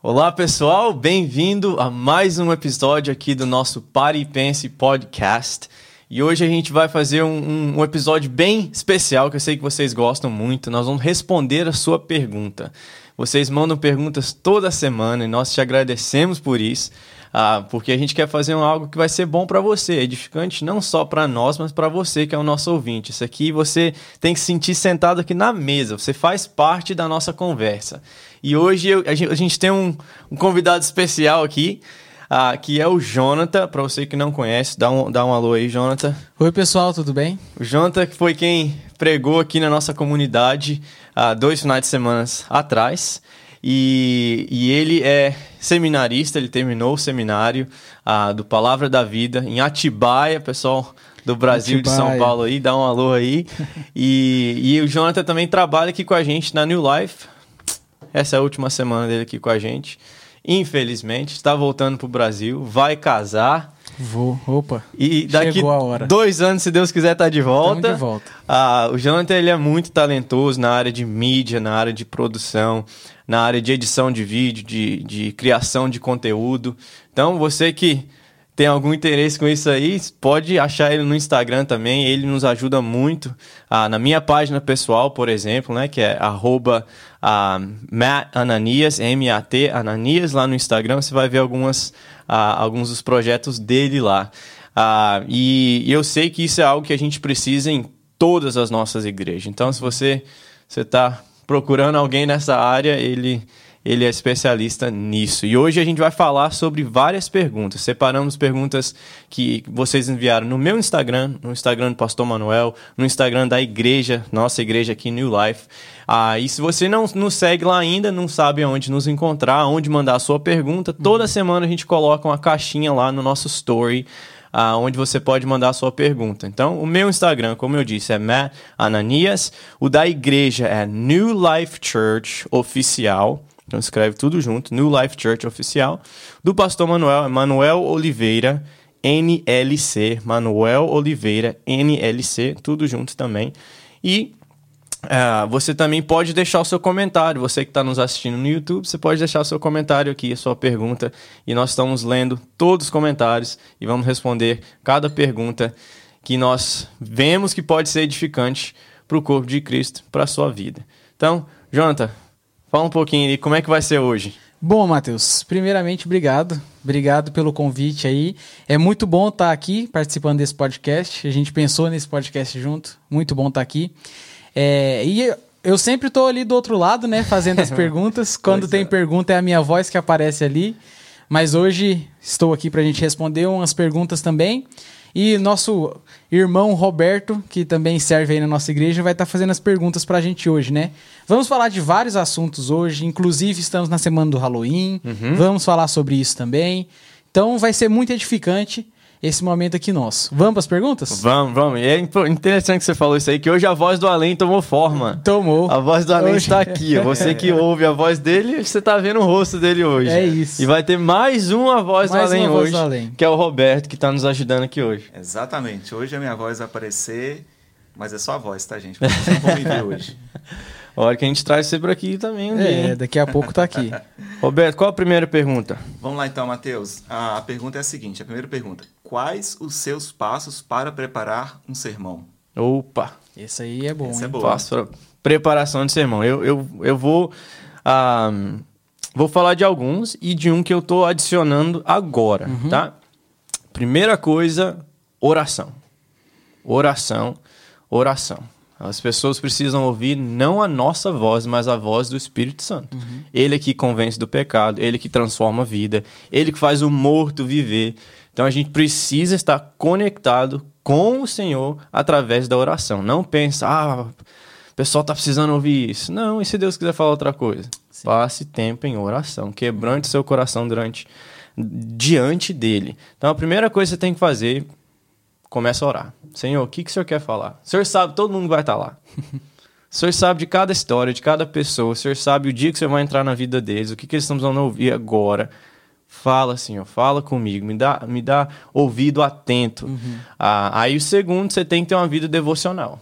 Olá pessoal, bem-vindo a mais um episódio aqui do nosso Pare e Pense Podcast. E hoje a gente vai fazer um, um, episódio bem especial que eu sei que vocês gostam muito. Nós vamos responder a sua pergunta. Vocês mandam perguntas toda semana e nós te agradecemos por isso. Ah, porque a gente quer fazer algo que vai ser bom para você, edificante não só para nós, mas para você que é o nosso ouvinte. Isso aqui você tem que sentir sentado aqui na mesa, você faz parte da nossa conversa. E hoje eu, a, gente, a, gente, tem um, um convidado especial aqui. Ah, que é o Jonathan, para você que não conhece, dá um, dá um alô aí, Jonathan. Oi, pessoal, tudo bem? O Jonathan foi quem pregou aqui na nossa comunidade há dois finais de semana atrás. E, e ele é seminarista, ele terminou o seminário ah, do Palavra da Vida em Atibaia, pessoal do Brasil, Atibaia. de São Paulo aí, dá um alô aí. e, e o Jonathan também trabalha aqui com a gente na New Life. Essa é a última semana dele aqui com a gente. Infelizmente, está voltando para o Brasil, vai casar. Vou, opa. E daqui dois anos, se Deus quiser, tá de volta. de volta. Ah, o Jonathan ele é muito talentoso na área de mídia, na área de produção na área de edição de vídeo, de, de criação de conteúdo. Então, você que tem algum interesse com isso aí, pode achar ele no Instagram também. Ele nos ajuda muito. Ah, na minha página pessoal, por exemplo, né, que é arroba ah, M-A-T Ananias, lá no Instagram, você vai ver algumas, ah, alguns dos projetos dele lá. Ah, e, e eu sei que isso é algo que a gente precisa em todas as nossas igrejas. Então, se você está procurando alguém nessa área, ele, ele é especialista nisso. E hoje a gente vai falar sobre várias perguntas. Separamos perguntas que vocês enviaram no meu Instagram, no Instagram do Pastor Manuel, no Instagram da igreja, nossa igreja aqui, New Life. Ah, e se você não nos segue lá ainda, não sabe onde nos encontrar, onde mandar a sua pergunta, toda semana a gente coloca uma caixinha lá no nosso story ah, onde você pode mandar a sua pergunta. Então, o meu Instagram, como eu disse, é Matt Ananias. O da igreja é New Life Church Oficial. Então, escreve tudo junto, New Life Church Oficial. Do pastor Manuel Manuel Oliveira, NLC. Manuel Oliveira, NLC, tudo junto também. E é, você também pode deixar o seu comentário. Você que está nos assistindo no YouTube, você pode deixar o seu comentário aqui, a sua pergunta. E nós estamos lendo todos os comentários e vamos responder cada pergunta que nós vemos que pode ser edificante para o corpo de Cristo, para a sua vida. Então, Jonathan, fala um pouquinho aí, como é que vai ser hoje? Bom, Matheus, primeiramente, obrigado. Obrigado pelo convite aí. É muito bom estar aqui participando desse podcast. A gente pensou nesse podcast junto. Muito bom estar aqui. É, e eu sempre estou ali do outro lado, né, fazendo as perguntas. Quando tem é. pergunta é a minha voz que aparece ali. Mas hoje estou aqui para a gente responder umas perguntas também. E nosso irmão Roberto, que também serve aí na nossa igreja, vai estar tá fazendo as perguntas para a gente hoje, né? Vamos falar de vários assuntos hoje, inclusive estamos na semana do Halloween, uhum. vamos falar sobre isso também. Então vai ser muito edificante esse momento aqui nosso. Vamos para as perguntas? Vamos, vamos. E é interessante que você falou isso aí, que hoje a voz do além tomou forma. Tomou. A voz do além hoje... está aqui. Você que ouve a voz dele, você está vendo o rosto dele hoje. É isso. E vai ter mais uma voz mais do além hoje, do além. que é o Roberto, que está nos ajudando aqui hoje. Exatamente. Hoje a minha voz vai aparecer, mas é só a voz, tá, gente? Vocês não vão me ver hoje. Hora que a gente traz você por aqui também um É, dia, daqui a pouco tá aqui. Roberto, qual a primeira pergunta? Vamos lá então, Matheus. A pergunta é a seguinte: a primeira pergunta. Quais os seus passos para preparar um sermão? Opa! Esse aí é bom. Esse é bom. Passo para preparação de sermão. Eu, eu, eu vou. Ah, vou falar de alguns e de um que eu estou adicionando agora, uhum. tá? Primeira coisa, oração. Oração, oração. As pessoas precisam ouvir não a nossa voz, mas a voz do Espírito Santo. Uhum. Ele é que convence do pecado, ele que transforma a vida, ele que faz o morto viver. Então a gente precisa estar conectado com o Senhor através da oração. Não pensa, ah, o pessoal está precisando ouvir isso. Não, e se Deus quiser falar outra coisa? Sim. Passe tempo em oração, quebrante seu coração durante diante dele. Então a primeira coisa que você tem que fazer começa a orar. Senhor, o que, que o Senhor quer falar? O Senhor sabe, todo mundo vai estar lá. O Senhor sabe de cada história, de cada pessoa. O Senhor sabe o dia que o Senhor vai entrar na vida deles, o que, que eles estão precisando ouvir agora. Fala, Senhor, fala comigo, me dá, me dá ouvido atento. Uhum. Ah, aí o segundo, você tem que ter uma vida devocional.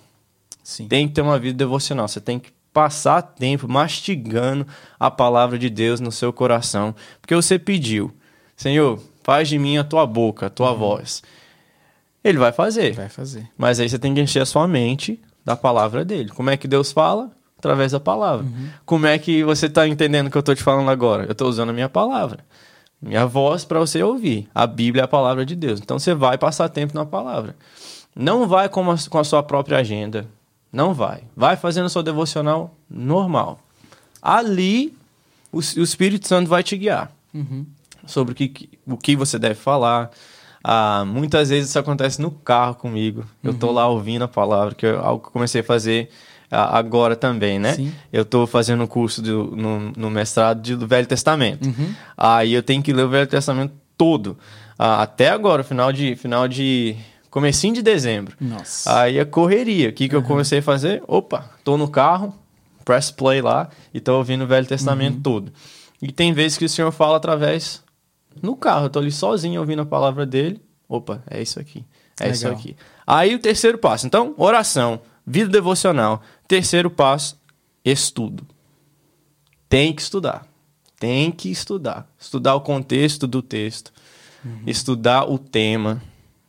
Sim. Tem que ter uma vida devocional. Você tem que passar tempo mastigando a palavra de Deus no seu coração, porque você pediu, Senhor, faz de mim a tua boca, a tua uhum. voz. Ele vai fazer. Vai fazer. Mas aí você tem que encher a sua mente da palavra dele. Como é que Deus fala? Através da palavra. Uhum. Como é que você está entendendo o que eu estou te falando agora? Eu estou usando a minha palavra. Minha voz para você ouvir. A Bíblia é a palavra de Deus. Então você vai passar tempo na palavra. Não vai com a, com a sua própria agenda. Não vai. Vai fazendo sua devocional normal. Ali, o, o Espírito Santo vai te guiar. Uhum. Sobre o que, o que você deve falar, ah, muitas vezes isso acontece no carro comigo. Eu tô uhum. lá ouvindo a palavra, que é algo que eu comecei a fazer ah, agora também, né? Sim. Eu tô fazendo um curso do, no, no, mestrado de, do Velho Testamento. Uhum. Aí eu tenho que ler o Velho Testamento todo. Ah, até agora, final de, final de comecinho de dezembro. Nossa. Aí a correria. O que, que uhum. eu comecei a fazer? Opa, tô no carro, press play lá e tô ouvindo o Velho Testamento uhum. todo. E tem vezes que o Senhor fala através no carro, eu tô ali sozinho ouvindo a palavra dele. Opa, é isso aqui. É Legal. isso aqui. Aí o terceiro passo. Então, oração, vida devocional. Terceiro passo, estudo. Tem que estudar. Tem que estudar. Estudar o contexto do texto. Uhum. Estudar o tema.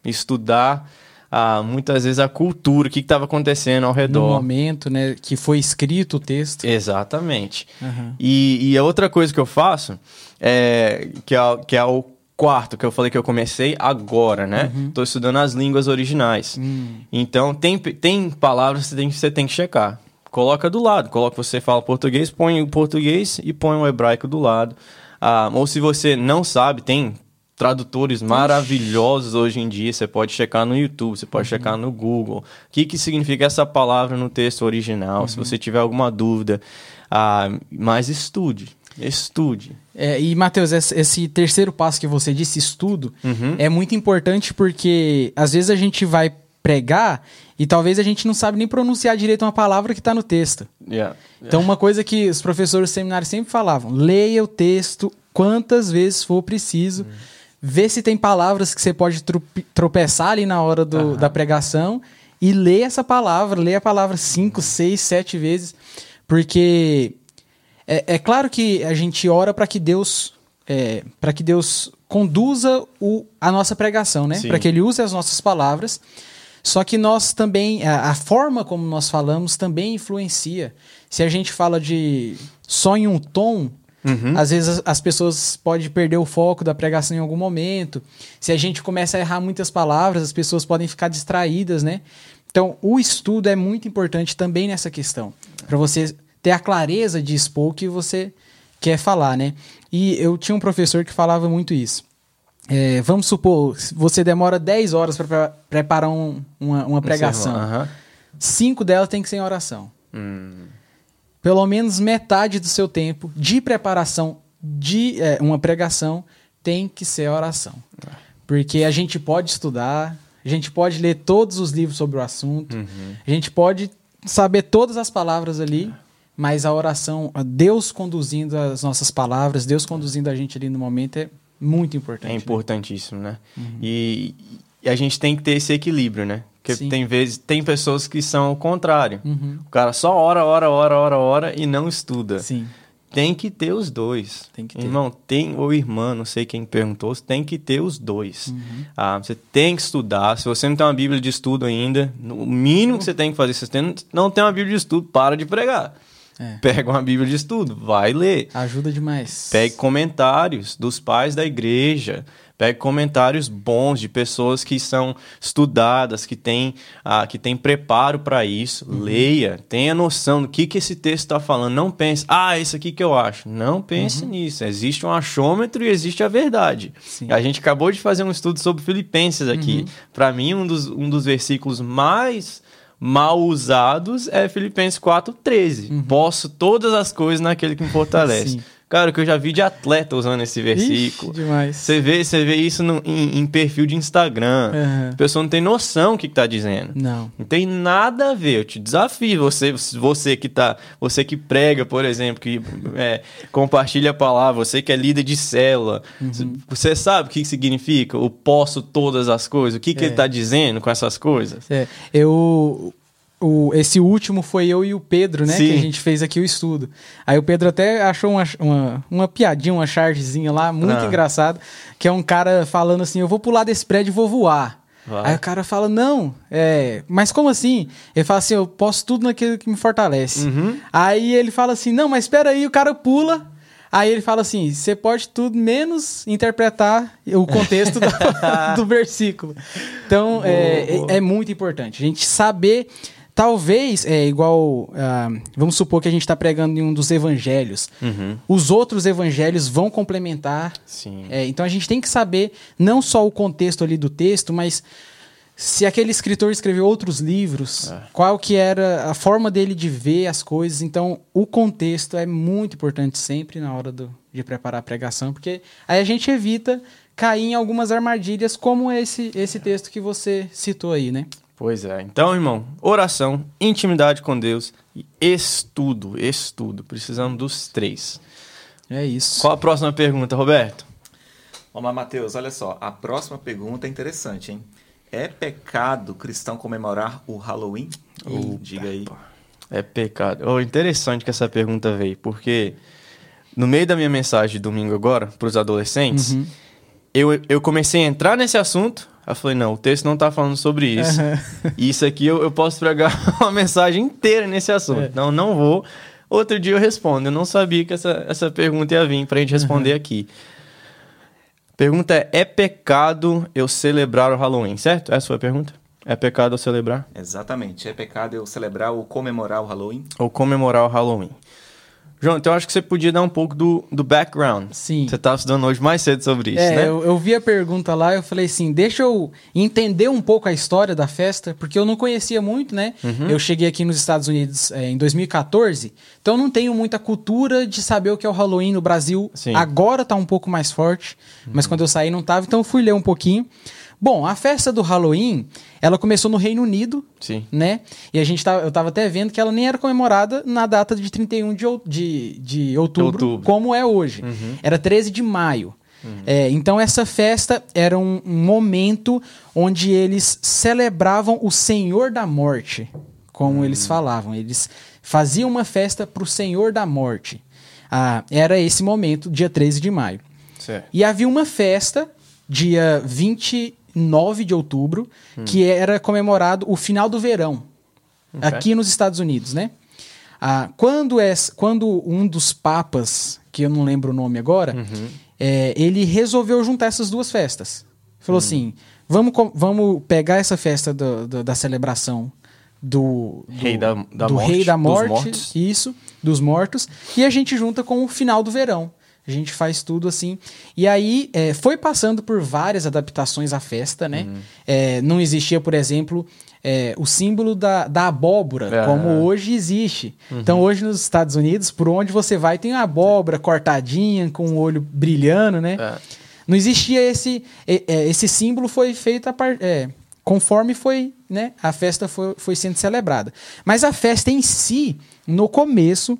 Estudar ah, muitas vezes a cultura, o que estava acontecendo ao redor. No momento, né, que foi escrito o texto. Exatamente. Uhum. E, e a outra coisa que eu faço é, que, é, que é o quarto, que eu falei que eu comecei agora, né? Uhum. Tô estudando as línguas originais. Uhum. Então, tem, tem palavras que você tem, você tem que checar. Coloca do lado. Coloca, você fala português, põe o português e põe o hebraico do lado. Ah, ou se você não sabe, tem tradutores maravilhosos hoje em dia. Você pode checar no YouTube, você pode uhum. checar no Google. O que, que significa essa palavra no texto original? Se uhum. você tiver alguma dúvida, ah, mas estude. Estude. É, e, Matheus, esse, terceiro passo que você disse, estudo, uhum. é muito importante porque às vezes a gente vai pregar e talvez a gente não sabe nem pronunciar direito uma palavra que está no texto. Yeah. Então, uma coisa que os professores do seminário sempre falavam: leia o texto quantas vezes for preciso, uhum. Vê se tem palavras que você pode tropeçar ali na hora do, uhum. da pregação e lê essa palavra, lê a palavra cinco, seis, sete vezes, porque é, é claro que a gente ora para que Deus é, para que Deus conduza o, a nossa pregação, né? Para que Ele use as nossas palavras. Só que nós também, a, a, forma como nós falamos também influencia. Se a gente fala de só em um tom, uhum. às vezes as, as, pessoas podem perder o foco da pregação em algum momento. Se a gente começa a errar muitas palavras, as pessoas podem ficar distraídas, né? Então, o estudo é muito importante também nessa questão. Para você ter a clareza de expor o que você quer falar, né? E eu tinha um professor que falava muito isso. É, vamos supor, você demora 10 horas para preparar um, uma, uma, pregação. Uhum. Cinco delas tem que ser em oração. Hum. Pelo menos metade do seu tempo de preparação de é, uma pregação tem que ser oração. Porque a gente pode estudar, a gente pode ler todos os livros sobre o assunto, uhum. a gente pode saber todas as palavras ali, mas a oração, Deus conduzindo as nossas palavras, Deus conduzindo a gente ali no momento é muito importante. É né? importantíssimo, né? né? Uhum. E, e, a gente tem que ter esse equilíbrio, né? Porque Sim. tem vezes, tem pessoas que são o contrário. Uhum. O cara só ora, ora, ora, ora, ora e não estuda. Sim. Tem que ter os dois. Tem que ter. Irmão, tem, ou irmã, não sei quem perguntou, tem que ter os dois. Uhum. Ah, você tem que estudar. Se você não tem uma Bíblia de estudo ainda, o mínimo que você tem que fazer, se você não tem uma Bíblia de estudo, para de pregar. É. Pega uma Bíblia de estudo, vai ler. Ajuda demais. Pegue comentários dos pais da igreja. Pegue comentários bons de pessoas que são estudadas, que têm, ah, que têm preparo para isso. Uhum. Leia, tenha noção do que, que esse texto está falando. Não pense, ah, isso aqui que eu acho. Não pense uhum. nisso. Existe um achômetro e existe a verdade. Sim. A gente acabou de fazer um estudo sobre Filipenses aqui. Uhum. Para mim, um dos, um dos versículos mais mal usados é Filipenses 4,13. Uhum. Posso todas as coisas naquele que me fortalece. Cara, que eu já vi de atleta usando esse versículo. Ixi, demais. Você vê, você vê isso no, em, em, perfil de Instagram. Uhum. A pessoa não tem noção do que, está dizendo. Não. Não tem nada a ver. Eu te desafio. Você, você que tá. Você que prega, por exemplo, que é, compartilha a palavra, você que é líder de célula. Uhum. Você sabe o que significa? O posso todas as coisas. O que, que é. ele está dizendo com essas coisas? É. Eu o, esse último foi eu e o Pedro, né? Sim. Que a gente fez aqui o estudo. Aí o Pedro até achou uma, uma, uma piadinha, uma chargezinha lá, muito Ah. engraçado, que é um cara falando assim, eu vou pular desse prédio e vou voar. Vai. Aí o cara fala, não, é, mas como assim? Ele fala assim, eu posso tudo naquilo que me fortalece. Uhum. Aí ele fala assim, não, mas espera aí, o cara pula. Aí ele fala assim, você pode tudo menos interpretar o contexto do, do versículo. Então, é, Boa. é, é muito importante a gente saber... Talvez, é igual, ah, vamos supor que a gente está pregando em um dos evangelhos. Uhum. Os outros evangelhos vão complementar Sim. é, então a gente tem que saber não só o contexto ali do texto, mas se aquele escritor escreveu outros livros, É. qual que era a forma dele de ver as coisas. Então o contexto é muito importante sempre na hora do- de preparar a pregação, porque aí a gente evita cair em algumas armadilhas como esse, esse texto que você citou aí, né? Pois é. Então, irmão, oração, intimidade com Deus e estudo, estudo. Precisamos dos três. É isso. Qual a próxima pergunta, Roberto? Vamos lá, Matheus, olha só. A próxima pergunta é interessante, hein? É pecado cristão comemorar o Halloween? Eita, Diga aí. É pecado. Oh, interessante que essa pergunta veio, porque no meio da minha mensagem de domingo agora, para os adolescentes, Uhum. eu, eu comecei a entrar nesse assunto. Eu falei, não, o texto não tá falando sobre isso. E isso aqui eu, eu posso pregar uma mensagem inteira nesse assunto. É. Então, não vou. Outro dia eu respondo. Eu não sabia que essa, essa pergunta ia vir pra gente responder aqui. Pergunta é: é pecado eu celebrar o Halloween, certo? Essa foi a pergunta? É pecado eu celebrar Exatamente. É pecado eu celebrar ou comemorar o Halloween? ou comemorar o Halloween? João, então eu acho que você podia dar um pouco do, do background. Sim. Você estava estudando hoje mais cedo sobre isso, é, né? eu, eu vi a pergunta lá eu falei assim, deixa eu entender um pouco a história da festa, porque eu não conhecia muito, né? Uhum. Eu cheguei aqui nos Estados Unidos é, em 2014, então eu não tenho muita cultura de saber o que é o Halloween no Brasil. Sim. Agora tá um pouco mais forte, mas quando eu saí não tava, então eu fui ler um pouquinho. Bom, a festa do Halloween, ela começou no Reino Unido, Sim. né? E a gente tava, eu tava até vendo que ela nem era comemorada na data de 31 de, de, de outubro, Outubro. como é hoje. Era 13 de maio. É, então essa festa era um, um momento onde eles celebravam o Senhor da Morte, como eles falavam. Eles faziam uma festa para o Senhor da Morte. Ah, era esse momento, dia 13 de maio. Certo. E havia uma festa, dia 29 de outubro, que era comemorado o final do verão, Ok. aqui nos Estados Unidos, né? Ah, quando, é, quando um dos papas, que eu não lembro o nome agora, é, ele resolveu juntar essas duas festas. Falou assim: vamos, vamos pegar essa festa do- do- da celebração do, do Rei da- da do morte, rei da morte, isso, dos mortos, e a gente junta com o final do verão. A gente faz tudo assim. E aí é, foi passando por várias adaptações à festa, né? Uhum. É, não existia, por exemplo, é, o símbolo da, da abóbora, É. como hoje existe. Uhum. Então, hoje nos Estados Unidos, por onde você vai, tem a abóbora cortadinha, com o olho brilhando, né? É. Não existia esse. é, esse símbolo foi feito a par, conforme foi, né? A festa foi, foi sendo celebrada. Mas a festa em si, no começo,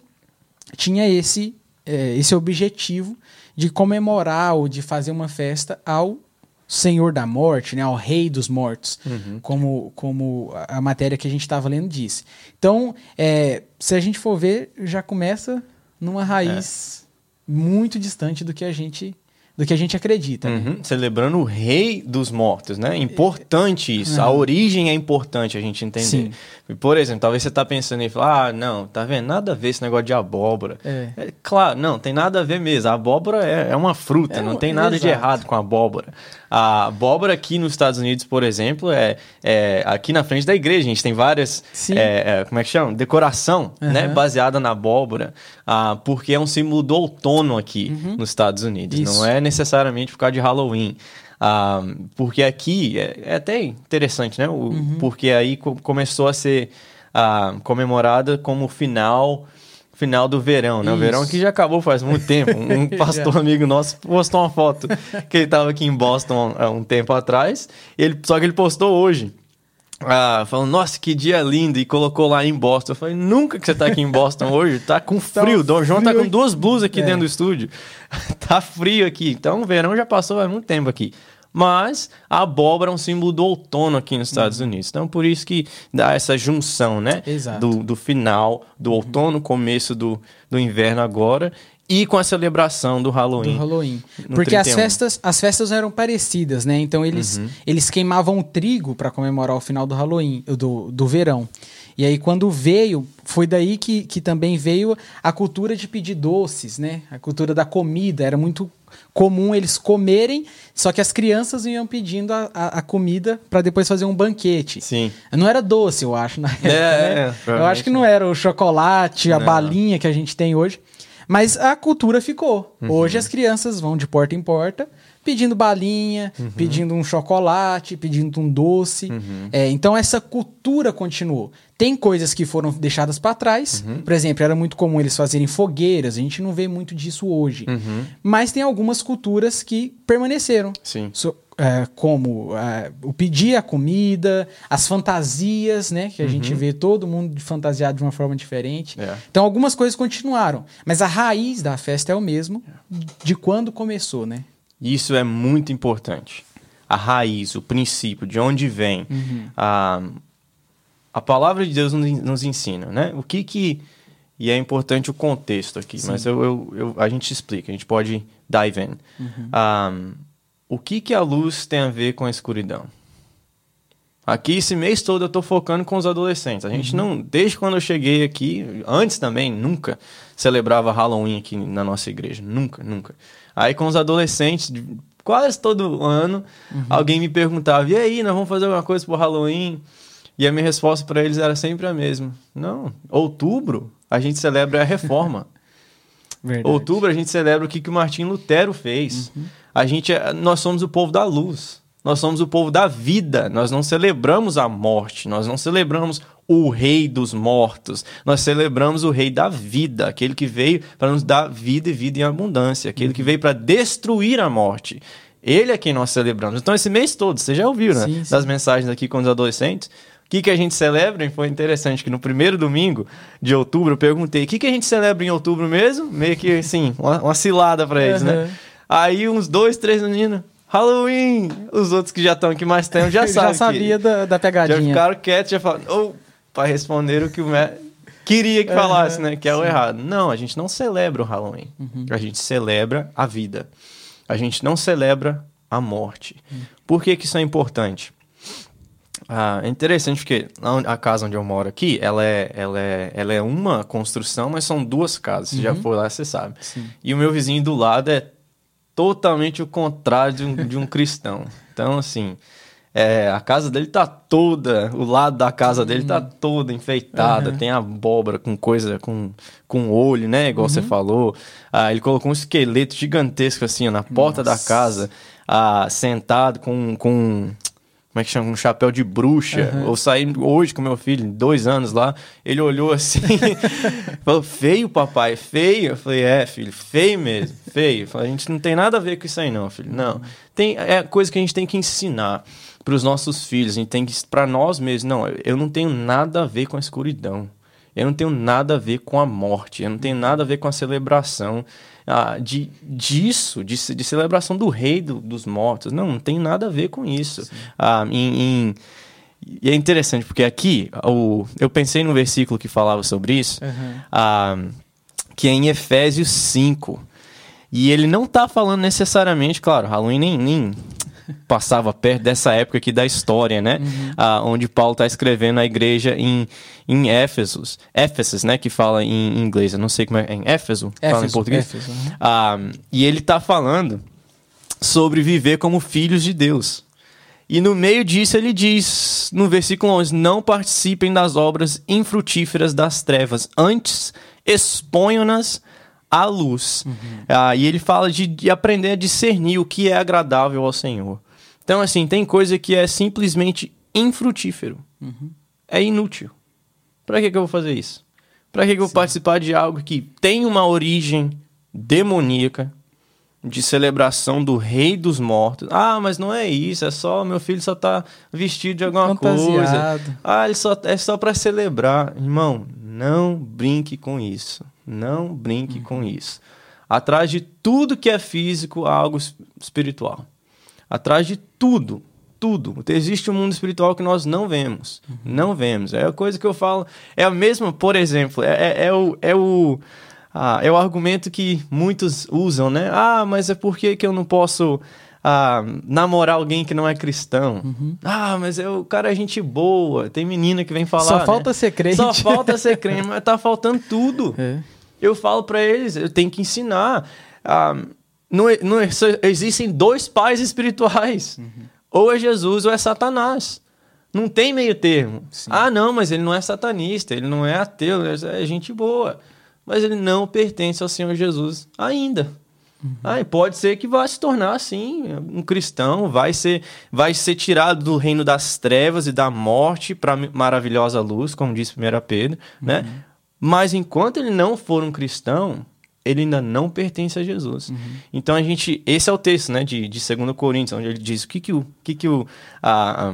tinha esse, é, esse objetivo de comemorar ou de fazer uma festa ao Senhor da Morte, né, ao Rei dos Mortos, como, como a matéria que a gente estava lendo disse. Então, é, se a gente for ver, já começa numa raiz muito distante do que a gente do que a gente acredita. né? Uhum, Celebrando o rei dos mortos, né? Importante isso. A origem é importante a gente entender. Sim. Por exemplo, talvez você tá pensando em falar, ah, não, tá vendo? Nada a ver esse negócio de abóbora. É. claro, não, tem nada a ver mesmo. A abóbora é, é uma fruta, É não tem nada de exato. errado com a abóbora. A abóbora aqui nos Estados Unidos, por exemplo, é, é aqui na frente da igreja. A gente tem várias, é, é, como é que chama? Decoração, né? Aham. Baseada na abóbora, ah, porque é um símbolo do outono aqui nos Estados Unidos. Uhum. Isso. Não é necessariamente por causa de Halloween. Ah, porque aqui é, é até interessante, né? O- Uhum. Porque aí co- começou a ser ah, comemorada como o final final do verão, né? O Isso. verão que já acabou faz muito tempo. Um pastor amigo nosso postou uma foto que ele estava aqui em Boston há um tempo atrás. Ele, só que ele postou hoje. Ah, falando, nossa, que dia lindo, e colocou lá em Boston. Eu falei, nunca que você tá aqui em Boston hoje, tá com frio. Dom João tá com duas blusas aqui É. dentro do estúdio. tá frio aqui. Então, o verão já passou há muito tempo aqui. Mas a abóbora é um símbolo do outono aqui nos Estados uhum. Unidos. Então, por isso que dá essa junção, né? Exato. Do, do final do outono, começo do, do inverno agora e com a celebração do Halloween. Do Halloween. Porque as festas, as festas eram parecidas, né? Então eles, uhum. eles queimavam o trigo para comemorar o final do Halloween, do, do verão. E aí, quando veio, foi daí que, que também veio a cultura de pedir doces, né? A cultura da comida. Era muito comum eles comerem, só que as crianças iam pedindo a, a, a comida para depois fazer um banquete. Sim. Não era doce, eu acho, na época. É, né? é, eu acho que não era o chocolate, a não. balinha que a gente tem hoje. Mas a cultura ficou. Uhum. Hoje as crianças vão de porta em porta pedindo balinha, uhum. pedindo um chocolate, pedindo um doce. Uhum. É, então essa cultura continuou. Tem coisas que foram deixadas para trás. Uhum. Por exemplo, era muito comum eles fazerem fogueiras. A gente não vê muito disso hoje. Uhum. Mas tem algumas culturas que permaneceram. Sim. So, é, como é, o pedir a comida, as fantasias, né? Que a gente uhum. vê todo mundo fantasiado de uma forma diferente. É. Então algumas coisas continuaram. Mas a raiz da festa é o mesmo de quando começou, né? Isso é muito importante. A raiz, o princípio, de onde vem. Uhum. A, a palavra de Deus nos ensina, né? O que que... E é importante o contexto aqui, Sim. mas eu, eu, eu, a gente explica, a gente pode dive in. Uhum. o que que a luz tem a ver com a escuridão? Aqui, esse mês todo, eu estou focando com os adolescentes. A gente uhum. não, desde quando eu cheguei aqui, antes também, nunca celebrava Halloween aqui na nossa igreja. Nunca, nunca. Aí com os adolescentes, quase todo ano, uhum. alguém me perguntava: e aí, nós vamos fazer alguma coisa pro Halloween? E a minha resposta para eles era sempre a mesma: não, outubro a gente celebra a reforma. Verdade. Outubro a gente celebra o que, que o Martim Lutero fez. Uhum. A gente, é, nós somos o povo da luz. Nós somos o povo da vida. Nós não celebramos a morte. Nós não celebramos o rei dos mortos. Nós celebramos o rei da vida, aquele que veio para nos dar vida e vida em abundância, aquele que veio para destruir a morte. Ele é quem nós celebramos. Então, esse mês todo, você já ouviu, né? Sim, sim. Das mensagens aqui com os adolescentes. O que, que a gente celebra? E foi interessante que no primeiro domingo de outubro eu perguntei: o que, que a gente celebra em outubro mesmo? Meio que assim, uma, uma cilada para eles, uhum. né? Aí uns dois, três meninos. Halloween! Os outros que já estão aqui mais tempo já sabem. já sabia da, da pegadinha. Já ficaram quietos, já falaram, oh, para responder o que o Matt queria que falasse, né? Que é sim. o errado. Não, a gente não celebra o Halloween. Uhum. A gente celebra a vida. A gente não celebra a morte. Uhum. Por que, que isso é importante? Ah, é interessante porque a casa onde eu moro aqui, ela é, ela é, ela é uma construção, mas são duas casas. Você já uhum. foi lá, você sabe. Sim. E o meu vizinho do lado é totalmente o contrário de um, de um cristão. Então, assim, é, a casa dele tá toda, o lado da casa dele tá uhum. toda enfeitada, uhum. tem abóbora com coisa, com, com olho, né? Igual uhum. você falou. Ah, ele colocou um esqueleto gigantesco assim, ó, na porta Nossa. da casa, ah, sentado com, com como é que chama? Um chapéu de bruxa. Uhum. Eu saí hoje com meu filho, dois anos lá. Ele olhou assim, falou: Feio, papai, feio. Eu falei: É, filho, feio mesmo, feio. falei, a gente não tem nada a ver com isso aí, não, filho. Não. Tem, é coisa que a gente tem que ensinar para os nossos filhos. A gente tem que, para nós mesmos, não, eu não tenho nada a ver com a escuridão. Eu não tenho nada a ver com a morte. Eu não tenho nada a ver com a celebração ah, de, disso, de, de celebração do rei do, dos mortos. Não, não tem nada a ver com isso. Ah, em, em, e é interessante, porque aqui o, eu pensei num versículo que falava sobre isso, uhum. ah, que é em Efésios 5. E ele não está falando necessariamente, claro, Halloween nem, nem passava perto dessa época aqui da história, né? Uhum. Ah, onde Paulo está escrevendo a igreja em, em Éfesos. Éfesos, né? Que fala em inglês. Eu não sei como é. Em Éfeso? Éfeso fala em português. Éfeso, uhum. ah, e ele está falando sobre viver como filhos de Deus. E no meio disso ele diz, no versículo 11: Não participem das obras infrutíferas das trevas, antes exponham-nas à luz. Uhum. Ah, e ele fala de, de, aprender a discernir o que é agradável ao Senhor. Então, assim, tem coisa que é simplesmente infrutífero. Uhum. É inútil. Para que, que eu vou fazer isso? Para que, que eu vou participar de algo que tem uma origem demoníaca, de celebração do rei dos mortos. Ah, mas não é isso, é só meu filho só tá vestido de alguma coisa. Ah, ele só é só para celebrar. Irmão, não brinque com isso. Não brinque uhum. com isso. Atrás de tudo que é físico há algo espiritual. atrás de tudo, tudo. Existe um mundo espiritual que nós não vemos, uhum. não vemos. É a coisa que eu falo, é a mesma, por exemplo, é, é, é o, é o, ah, é o argumento que muitos usam, né? Ah, mas é porque que eu não posso a namorar alguém que não é cristão. Uhum. Ah, mas eu, o cara é gente boa. Tem menina que vem falar. Só né? falta ser crente. Só falta ser crente, mas tá faltando tudo. É. Eu falo para eles, eu tenho que ensinar. Ah, não, não, existem dois pais espirituais. Uhum. Ou é Jesus ou é Satanás. Não tem meio termo. Sim. Ah, não, mas ele não é satanista, ele não é ateu, é gente boa. Mas ele não pertence ao Senhor Jesus ainda. Uhum. Ah, pode ser que vá se tornar assim um cristão, vai ser, vai ser tirado do reino das trevas e da morte para maravilhosa luz, como disse 1 Pedro, né? uhum. né? Mas enquanto ele não for um cristão, ele ainda não pertence a Jesus. Uhum. Então a gente, esse é o texto, né, de, de 2 Coríntios, onde ele diz o que que o, que que o a,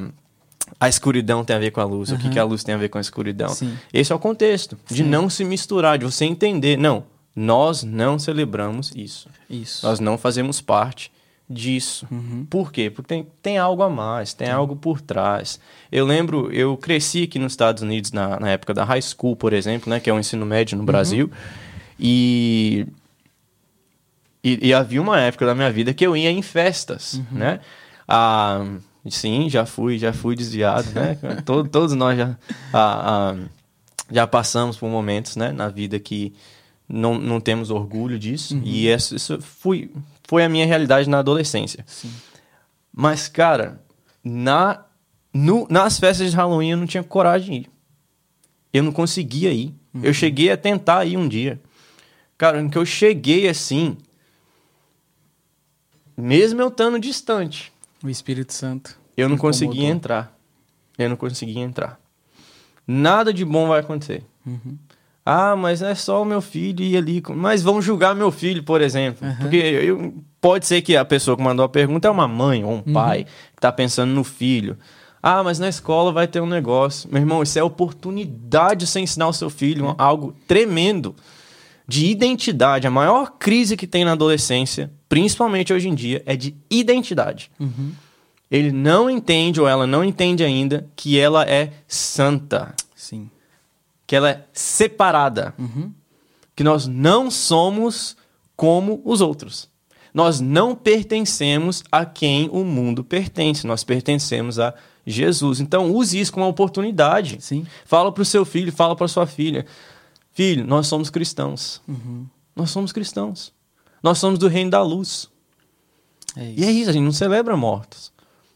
a, escuridão tem a ver com a luz, o que que a luz tem a ver com a escuridão. Sim. Esse é o contexto, de Sim. não se misturar, de você entender, não, nós não celebramos isso. Isso. Nós não fazemos parte disso. Uhum. Por quê? Porque tem, tem algo a mais, tem Sim. algo por trás. Eu lembro, eu cresci aqui nos Estados Unidos na, na época da high school, por exemplo, né, que é o ensino médio no uhum. Brasil, e, e, e, havia uma época da minha vida que eu ia em festas, uhum. né? Ah, sim, já fui, já fui desviado, né? todos, todos nós já, ah, ah, já passamos por momentos, né, na vida que não, não temos orgulho disso. Uhum. E isso, isso foi, foi a minha realidade na adolescência. Sim. Mas, cara, na, no, nas festas de Halloween eu não tinha coragem de ir. Eu não conseguia ir. Uhum. Eu cheguei a tentar ir um dia. Cara, no que eu cheguei assim, mesmo eu estando distante. O Espírito Santo. Eu não conseguia entrar. Eu não conseguia entrar. Nada de bom vai acontecer. Uhum. Ah, mas é só o meu filho ir ali. Mas vão julgar meu filho, por exemplo. Uhum. Porque eu, pode ser que a pessoa que mandou a pergunta é uma mãe ou um uhum. pai que está pensando no filho. Ah, mas na escola vai ter um negócio. Meu irmão, isso é oportunidade de você ensinar o seu filho uhum. algo tremendo de identidade. A maior crise que tem na adolescência, principalmente hoje em dia, é de identidade. Uhum. Ele não entende ou ela não entende ainda que ela é santa. Sim que ela é separada. Uhum. Que nós não somos como os outros. Nós não pertencemos a quem o mundo pertence. Nós pertencemos a Jesus. Então, use isso como uma oportunidade. Sim. Fala para o seu filho, fala para sua filha. Filho, nós somos cristãos. Uhum. Nós somos cristãos. Nós somos do reino da luz. É e é isso, a gente não celebra mortos.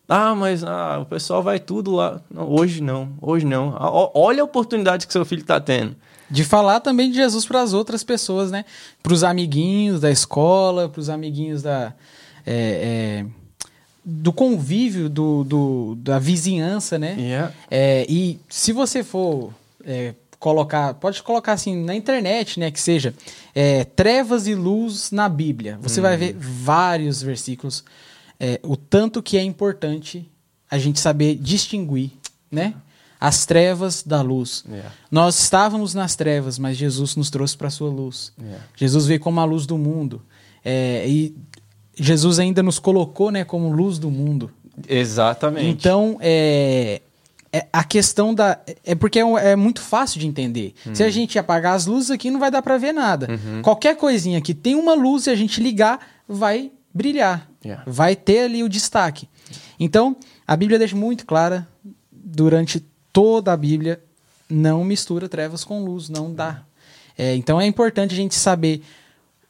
Ah, mas ah, o pessoal vai tudo lá. Não, hoje não, hoje não. Olha a oportunidade que seu filho está tendo. De falar também de Jesus para as outras pessoas, né? Para os amiguinhos da escola, para os amiguinhos da, é, é, do convívio, do, do, da vizinhança, né? Yeah. É, e se você for é, colocar, pode colocar assim na internet, né? Que seja é, trevas e luz na Bíblia. Você hum. vai ver vários versículos é, o tanto que é importante a gente saber distinguir, né? As trevas da luz. Yeah. Nós estávamos nas trevas, mas Jesus nos trouxe para a sua luz. Yeah. Jesus veio como a luz do mundo. É, e Jesus ainda nos colocou né, como luz do mundo. Exatamente. Então, é, é a questão da. É porque é, é muito fácil de entender. Hum. Se a gente apagar as luzes aqui, não vai dar para ver nada. Uhum. Qualquer coisinha que tem uma luz e a gente ligar, vai brilhar. Yeah. Vai ter ali o destaque. Então, a Bíblia deixa muito clara, durante toda a Bíblia, não mistura trevas com luz, não dá. É, então é importante a gente saber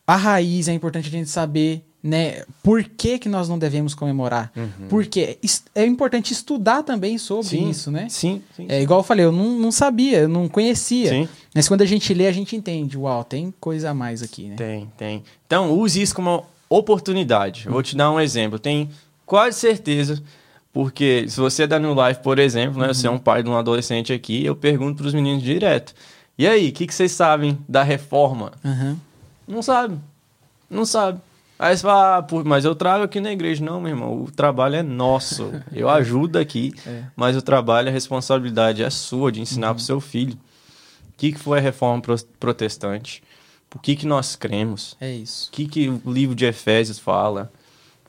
a raiz, é importante a gente saber né, por que, que nós não devemos comemorar. Uhum. Porque é importante estudar também sobre sim, isso, né? Sim, sim, É igual eu falei, eu não, não sabia, eu não conhecia. Sim. Mas quando a gente lê, a gente entende. Uau, tem coisa a mais aqui, né? Tem, tem. Então use isso como oportunidade. Eu vou te dar um exemplo. Tem quase certeza, porque se você é da New Life, por exemplo, né, uhum. você é um pai de um adolescente aqui, eu pergunto para os meninos direto. E aí, o que, que vocês sabem da reforma? Uhum. Não sabe. Não sabe. Aí você fala, ah, mas eu trago aqui na igreja. Não, meu irmão, o trabalho é nosso. Eu ajudo aqui, é. mas o trabalho, a responsabilidade é sua de ensinar uhum. para o seu filho. O que, que foi a reforma protestante? o que, que nós cremos. É isso. O que, que o livro de Efésios fala.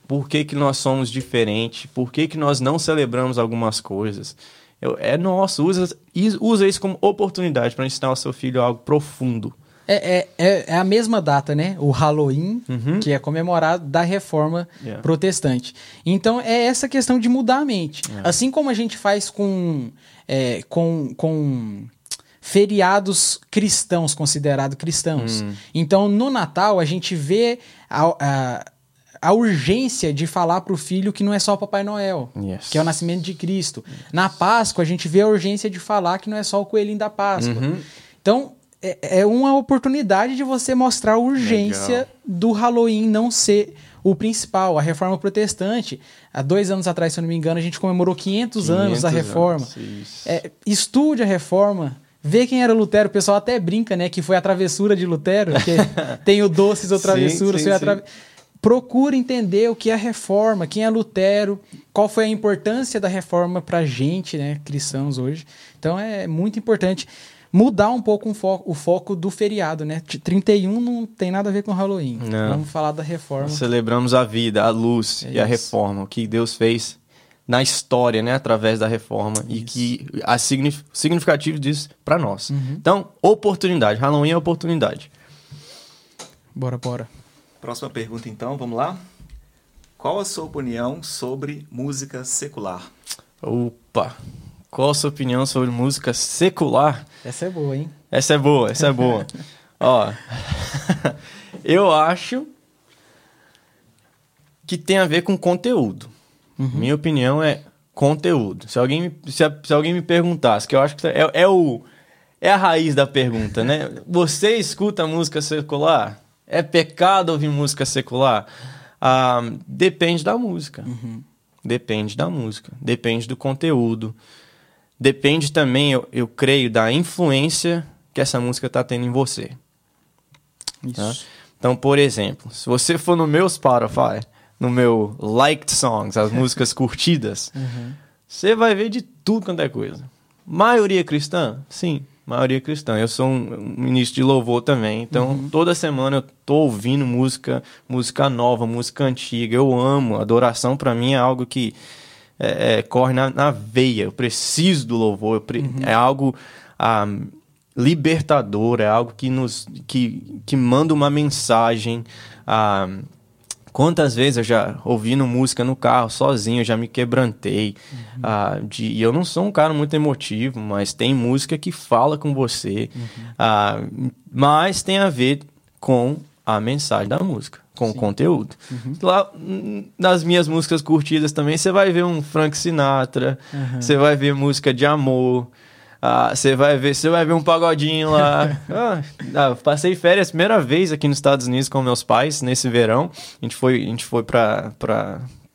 por que, que nós somos diferentes, por que, que nós não celebramos algumas coisas. Eu, é nosso, usa, usa isso como oportunidade para ensinar ao seu filho algo profundo. É, é, é, é, a mesma data, né? O Halloween, uhum. que é comemorado da reforma yeah. protestante. Então é essa questão de mudar a mente. Yeah. Assim como a gente faz com, é, com, com feriados cristãos, considerados cristãos. Hum. Então no Natal a gente vê a, a, a urgência de falar para o filho que não é só o Papai Noel, yes. que é o nascimento de Cristo. Yes. Na Páscoa a gente vê a urgência de falar que não é só o coelhinho da Páscoa. Uhum. Então é, é uma oportunidade de você mostrar a urgência Legal. do Halloween não ser o principal, a reforma protestante. Há dois anos atrás, se eu não me engano, a gente comemorou 500, 500 anos da reforma. Anos, é, estude a reforma. Vê quem era Lutero, o pessoal até brinca, né? Que foi a travessura de Lutero, que tem o doces ou travessura. Sim, sim, atra... Procure entender o que é a reforma, quem é Lutero, qual foi a importância da reforma para a gente, né, cristãos hoje. Então é muito importante mudar um pouco um fo o foco do feriado, né? 31 não tem nada a ver com Halloween. Não. Vamos falar da reforma. Celebramos a vida, a luz é e isso. a reforma, o que Deus fez na história, né, através da reforma isso. e que a significativo disso para nós. Uhum. Então, oportunidade, Halloween é oportunidade. Bora, bora. Próxima pergunta então, vamos lá. Qual a sua opinião sobre música secular? Opa. Qual a sua opinião sobre música secular? Essa é boa, hein? Essa é boa, essa é boa. Ó, eu acho que tem a ver com conteúdo. Uhum. Minha opinião é conteúdo. Se alguém, me, se, se, alguém me perguntasse, que eu acho que é, é, o, é a raiz da pergunta, né? Você escuta música secular? É pecado ouvir música secular? Ah, depende da música. Uhum. Depende da música. Depende do conteúdo depende também, eu, eu creio, da influência que essa música está tendo em você. Isso. Tá? Então, por exemplo, se você for no meu Spotify, no meu liked songs, as músicas curtidas, uhum. você vai ver de tudo quanto é coisa. Maioria cristã? Sim, maioria cristã. Eu sou um ministro de louvor também, então uhum. toda semana eu tô ouvindo música, música nova, música antiga. Eu amo, adoração para mim é algo que é, é, corre na, na, veia. Eu preciso do louvor. Pre... Uhum. É algo ah, libertador, é algo que nos que, que manda uma mensagem. Ah, quantas vezes eu já ouvindo música no carro sozinho, eu já me quebrantei. Uhum. Ah, de, e eu não sou um cara muito emotivo, mas tem música que fala com você. Uhum. Ah, mas tem a ver com a mensagem da música com Sim. conteúdo. Uhum. Lá nas minhas músicas curtidas também você vai ver um Frank Sinatra, uhum. você vai ver música de amor, ah, você vai ver, você vai ver um pagodinho lá. ah, ah, passei férias primeira vez aqui nos Estados Unidos com meus pais nesse verão. A gente foi, a gente foi para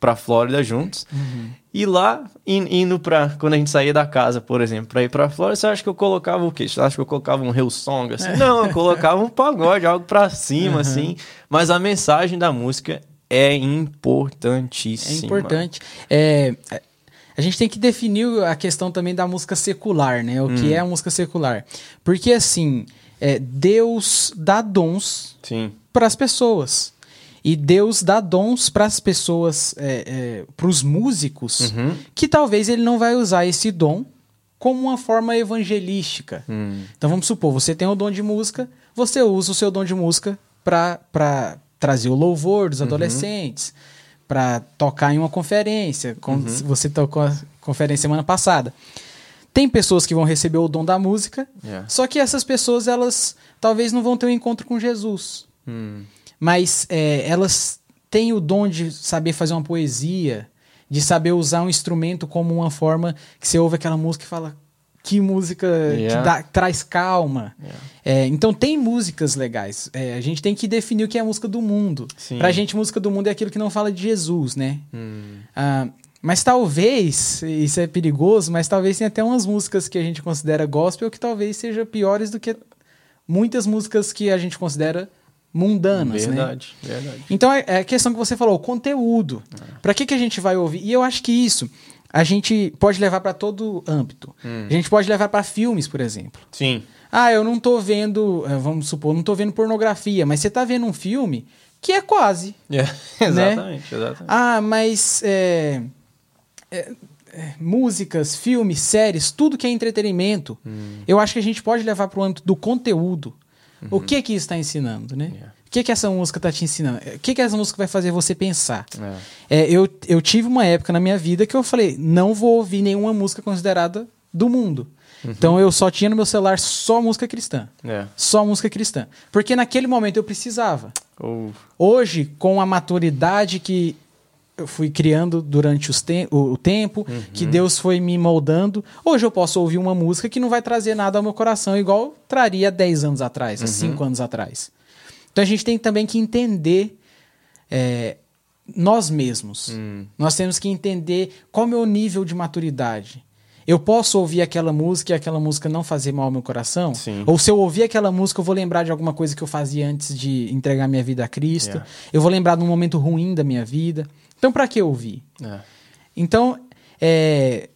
para Flórida juntos. Uhum. E lá, indo para quando a gente saía da casa, por exemplo, para ir para Flórida, você acha que eu colocava o quê? Você acha que eu colocava um Hillsong assim? É. Não, eu colocava um pagode, algo para cima uhum. assim. Mas a mensagem da música é importantíssima. É importante. É, a gente tem que definir a questão também da música secular, né? O hum. que é a música secular? Porque assim, é, Deus dá dons para as pessoas. E Deus dá dons para as pessoas, é, é, para os músicos, uhum. que talvez ele não vai usar esse dom como uma forma evangelística. Hum. Então vamos supor, você tem o dom de música, você usa o seu dom de música para trazer o louvor dos uhum. adolescentes, para tocar em uma conferência, como uhum. você tocou a conferência semana passada. Tem pessoas que vão receber o dom da música, yeah. só que essas pessoas elas talvez não vão ter um encontro com Jesus. Hum mas é, elas têm o dom de saber fazer uma poesia, de saber usar um instrumento como uma forma que você ouve aquela música e fala que música yeah. que dá, traz calma. Yeah. É, então tem músicas legais. É, a gente tem que definir o que é a música do mundo. Sim. Pra gente, música do mundo é aquilo que não fala de Jesus, né? Hum. Ah, mas talvez, isso é perigoso, mas talvez tenha até umas músicas que a gente considera gospel que talvez sejam piores do que muitas músicas que a gente considera mundanas, verdade, né? Verdade. Então é, é a questão que você falou, o conteúdo. É. Para que que a gente vai ouvir? E eu acho que isso a gente pode levar para todo âmbito. Hum. A gente pode levar para filmes, por exemplo. Sim. Ah, eu não tô vendo, eh, vamos supor, não tô vendo pornografia, mas você tá vendo um filme que é quase. É, exatamente, exatamente. Ah, mas é, é, é, músicas, filmes, séries, tudo que é entretenimento, eu acho que a gente pode levar para o âmbito do conteúdo. O que que isso está ensinando, né? Yeah. O que que essa música está te ensinando? O que que essa música vai fazer você pensar? É. É, eu, eu tive uma época na minha vida que eu falei, não vou ouvir nenhuma música considerada do mundo. Então eu só tinha no meu celular só música cristã. É. Só música cristã. Porque naquele momento eu precisava. Hoje, com a maturidade que eu fui criando durante os te o, tempo, que Deus foi me moldando, hoje eu posso ouvir uma música que não vai trazer nada ao meu coração, igual traria 10 anos atrás, 5 anos atrás. Então a gente tem também que entender é, nós mesmos. Hum. Nós temos que entender qual é o meu nível de maturidade. Eu posso ouvir aquela música e aquela música não fazer mal ao meu coração? Sim. Ou se eu ouvir aquela música, eu vou lembrar de alguma coisa que eu fazia antes de entregar minha vida a Cristo. Yeah. Eu vou lembrar de um momento ruim da minha vida. Então, para que ouvir? É. Então, é,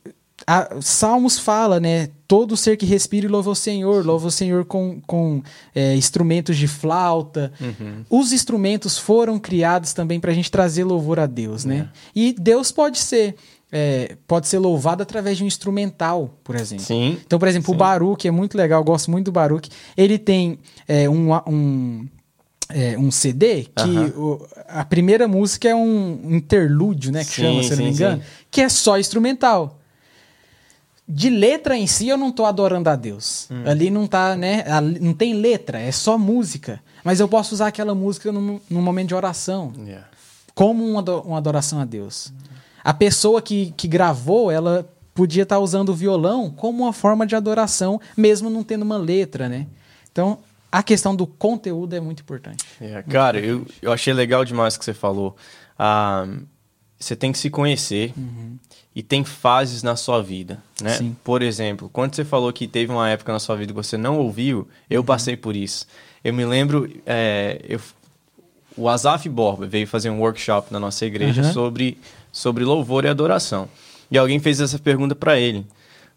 a- Salmos fala, né? Todo ser que respire louva o Senhor, louva o Senhor com, com é, instrumentos de flauta. Uhum. Os instrumentos foram criados também para a gente trazer louvor a Deus, né? E Deus pode ser é, pode ser louvado através de um instrumental, por exemplo. Sim. Então, por exemplo, o Baruch é muito legal, eu gosto muito do Baruch. Ele tem é, um, um, é, um CD que Aham. o- a primeira música é um interlúdio, né? Que Sim, chama, se eu não me sim, engano, sim. que é só instrumental. De letra em si, eu não tô adorando a Deus. Hum. Ali não tá, né? Não tem letra, é só música. Mas eu posso usar aquela música num, num momento de oração Yeah. como uma, ado- uma adoração a Deus. A pessoa que, que gravou, ela podia estar usando o violão como uma forma de adoração, mesmo não tendo uma letra, né? Então, a questão do conteúdo é muito importante. É, cara, eu, eu achei legal demais o que você falou. Ah, você tem que se conhecer e tem fases na sua vida, né? Sim. Por exemplo, quando você falou que teve uma época na sua vida que você não ouviu, eu passei por isso. Eu me lembro, é, eu, o Azaf Borba veio fazer um workshop na nossa igreja Aham. sobre, sobre louvor e adoração. E alguém fez essa pergunta para ele.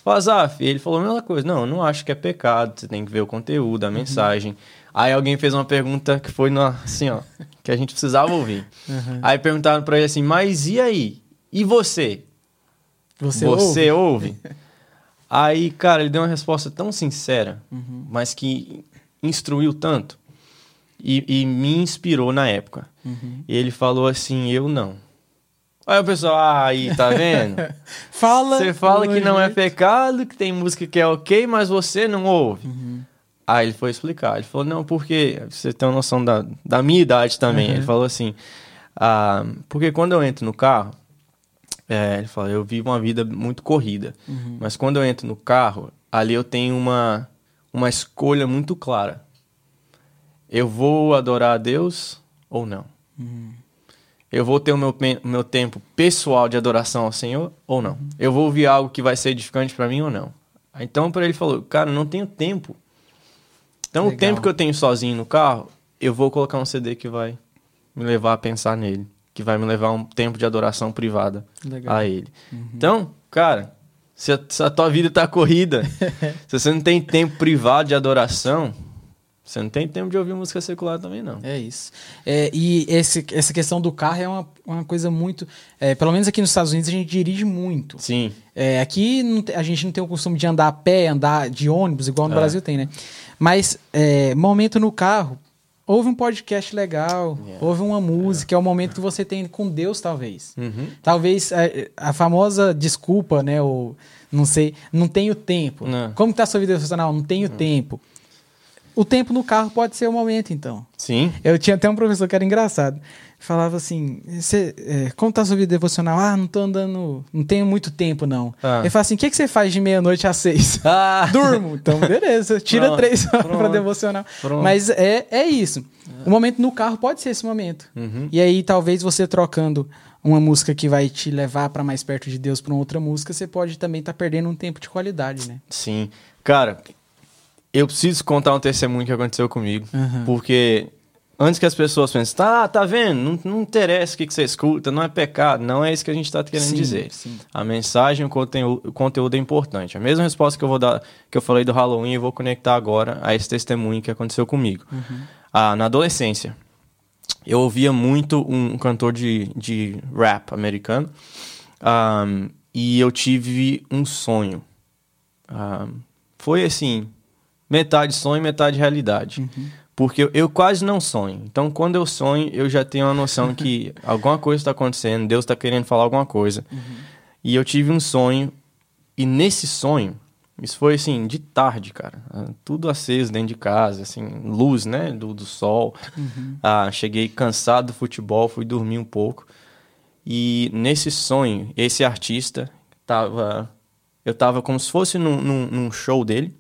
O Azaf, ele falou a mesma coisa. Não, eu não acho que é pecado, você tem que ver o conteúdo, a Uhum. mensagem. Aí alguém fez uma pergunta que foi no, assim, ó, que a gente precisava ouvir. Uhum. Aí perguntaram para ele assim, mas e aí? E você? Você, Você, ouve? ouve? Aí, cara, ele deu uma resposta tão sincera, Uhum. mas que instruiu tanto e, e me inspirou na época. Uhum. Ele falou assim: Eu não. Aí o pessoal, ah, aí, tá vendo? Fala. Você fala que não é jeito. pecado, que tem música que é ok, mas você não ouve. Uhum. Aí ele foi explicar. Ele falou, não, porque você tem uma noção da, da minha idade também. Uhum. Ele falou assim, ah, porque quando eu entro no carro, é, ele falou, eu vivo uma vida muito corrida. Uhum. Mas quando eu entro no carro, ali eu tenho uma, uma escolha muito clara. Eu vou adorar a Deus ou não? Uhum. Eu vou ter o meu, o meu tempo pessoal de adoração ao Senhor ou não? Eu vou ouvir algo que vai ser edificante para mim ou não? Então, para ele falou, cara, não tenho tempo. Então, o Legal. tempo que eu tenho sozinho no carro, eu vou colocar um CD que vai me levar a pensar nele, que vai me levar um tempo de adoração privada Legal. Uhum. a ele. Então, cara, se a, se a tua vida tá corrida, se você não tem tempo privado de adoração, você não tem tempo de ouvir música secular também, não. É isso. É, e esse, essa questão do carro é uma, uma coisa muito. é, pelo menos aqui nos Estados Unidos a gente dirige muito. Sim. É, aqui não te- a gente não tem o costume de andar a pé, andar de ônibus, igual no É. Brasil tem, né? Mas é, momento no carro, ouve um podcast legal, Yeah. ouve uma música, é o momento que você tem com Deus, talvez. Uhum. Talvez é, a famosa desculpa, né? Ou não sei, não tenho tempo. Não. Como que tá a sua vida profissional? Não tenho tempo. O tempo no carro pode ser o momento, então. Sim. Eu tinha até um professor que era engraçado. Falava assim: "Cê, é, como tá sua vida devocional? Ah, não tô andando, não tenho muito tempo, não. Ah. Ele fala assim: o que, que você faz de meia-noite às seis? Ah! Durmo. Então, beleza, tira Pronto, três horas pra devocional. pronto. Mas é, é isso. O momento no carro pode ser esse momento. Uhum. E aí, talvez você trocando uma música que vai te levar pra mais perto de Deus pra uma outra música, você pode também estar perdendo um tempo de qualidade, né? Sim. Cara, eu preciso contar um testemunho que aconteceu comigo. Aham. Porque antes que as pessoas pensem, tá, tá vendo? Não, não interessa o que, que você escuta, não é pecado. Não é isso que a gente está querendo Sim, dizer. sim. A mensagem, o conteúdo, o conteúdo é importante. A mesma resposta que eu vou dar, que eu falei do Halloween, eu vou conectar agora a esse testemunho que aconteceu comigo. Uhum. Ah, na adolescência, eu ouvia muito um cantor de, de rap americano um, e eu tive um sonho. Um, foi assim, metade sonho, metade realidade. Uhum. Porque eu, eu, quase não sonho. Então, quando eu sonho, eu já tenho a noção que alguma coisa está acontecendo, Deus está querendo falar alguma coisa. Uhum. E eu tive um sonho, e nesse sonho, isso foi assim, de tarde, cara. Tudo aceso dentro de casa, assim, luz, né? Do, do sol. Uhum. Ah, cheguei cansado do futebol, fui dormir um pouco. E nesse sonho, esse artista tava. Eu tava como se fosse num, num, num show dele.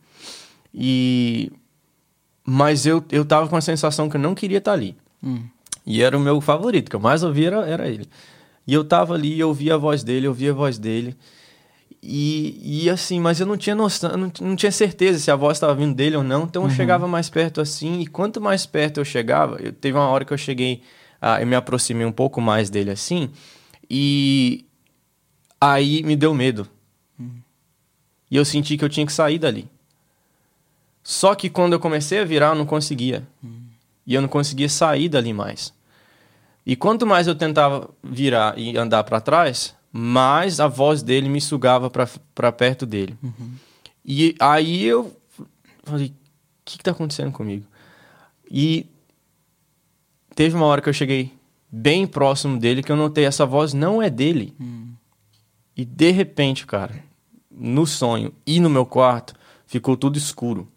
E. Mas eu, eu tava com a sensação que eu não queria estar ali. Hum. E era o meu favorito, que eu mais ouvia era, era ele. E eu tava ali, eu ouvia a voz dele, eu ouvia a voz dele. E, e assim, mas eu não tinha noção, não, não tinha certeza se a voz estava vindo dele ou não, então eu uhum. chegava mais perto assim, e quanto mais perto eu chegava, eu, teve uma hora que eu cheguei, ah, eu me aproximei um pouco mais dele assim, e aí me deu medo. Uhum. E eu senti que eu tinha que sair dali. Só que quando eu comecei a virar, eu não conseguia. Uhum. E eu não conseguia sair dali mais. E quanto mais eu tentava virar e andar para trás, mais a voz dele me sugava para perto dele. Uhum. E aí eu falei: o que, que tá acontecendo comigo? E teve uma hora que eu cheguei bem próximo dele que eu notei essa voz não é dele. Uhum. E de repente, cara, no sonho e no meu quarto, ficou tudo escuro.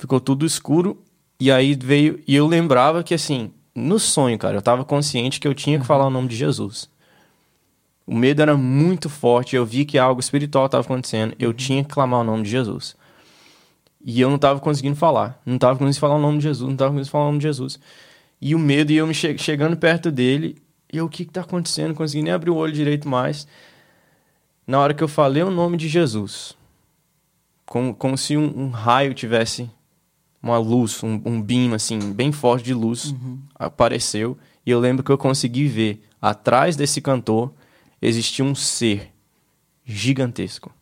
Uhum. Ficou tudo escuro e aí veio e eu lembrava que assim, no sonho, cara, eu tava consciente que eu tinha que falar o nome de Jesus. O medo era muito forte, eu vi que algo espiritual estava acontecendo, eu tinha que clamar o nome de Jesus. E eu não estava conseguindo falar, não estava conseguindo falar o nome de Jesus, não estava conseguindo falar o nome de Jesus. E o medo, e eu me che chegando perto dele, e eu, o que está acontecendo? Não consegui nem abrir o olho direito mais. Na hora que eu falei o nome de Jesus, como, como se um, um raio tivesse uma luz, um, um beam assim, bem forte de luz, uhum. apareceu. E eu lembro que eu consegui ver atrás desse cantor existia um ser gigantesco.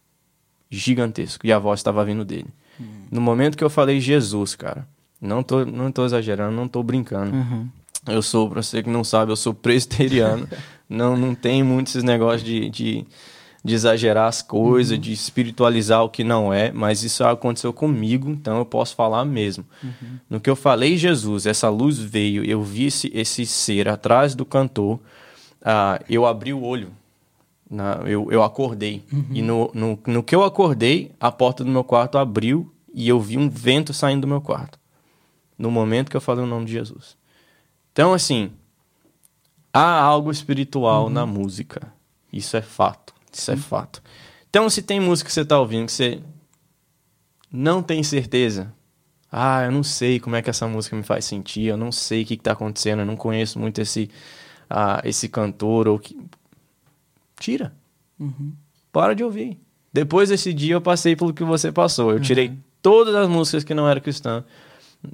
Gigantesco. E a voz estava vindo dele. Uhum. No momento que eu falei Jesus, cara, não tô, não tô exagerando, não tô brincando. Uhum. Eu sou, pra você que não sabe, eu sou presbiteriano. não, não tem muito esses negócios de, de, de exagerar as coisas, uhum. de espiritualizar o que não é, mas isso aconteceu comigo, então eu posso falar mesmo. Uhum. No que eu falei Jesus, essa luz veio, eu vi esse, esse ser atrás do cantor, uh, eu abri o olho na, eu, eu acordei. Uhum. E no, no, no que eu acordei, a porta do meu quarto abriu e eu vi um vento saindo do meu quarto. No momento que eu falei o nome de Jesus. Então, assim, há algo espiritual uhum. na música. Isso é fato. Isso é fato. Então, se tem música que você está ouvindo que você não tem certeza, ah, eu não sei como é que essa música me faz sentir, eu não sei o que está acontecendo, eu não conheço muito esse, ah, esse cantor, ou que, Tira. Uhum. Para de ouvir. Depois desse dia eu passei pelo que você passou. Eu uhum. tirei todas as músicas que não eram cristãs.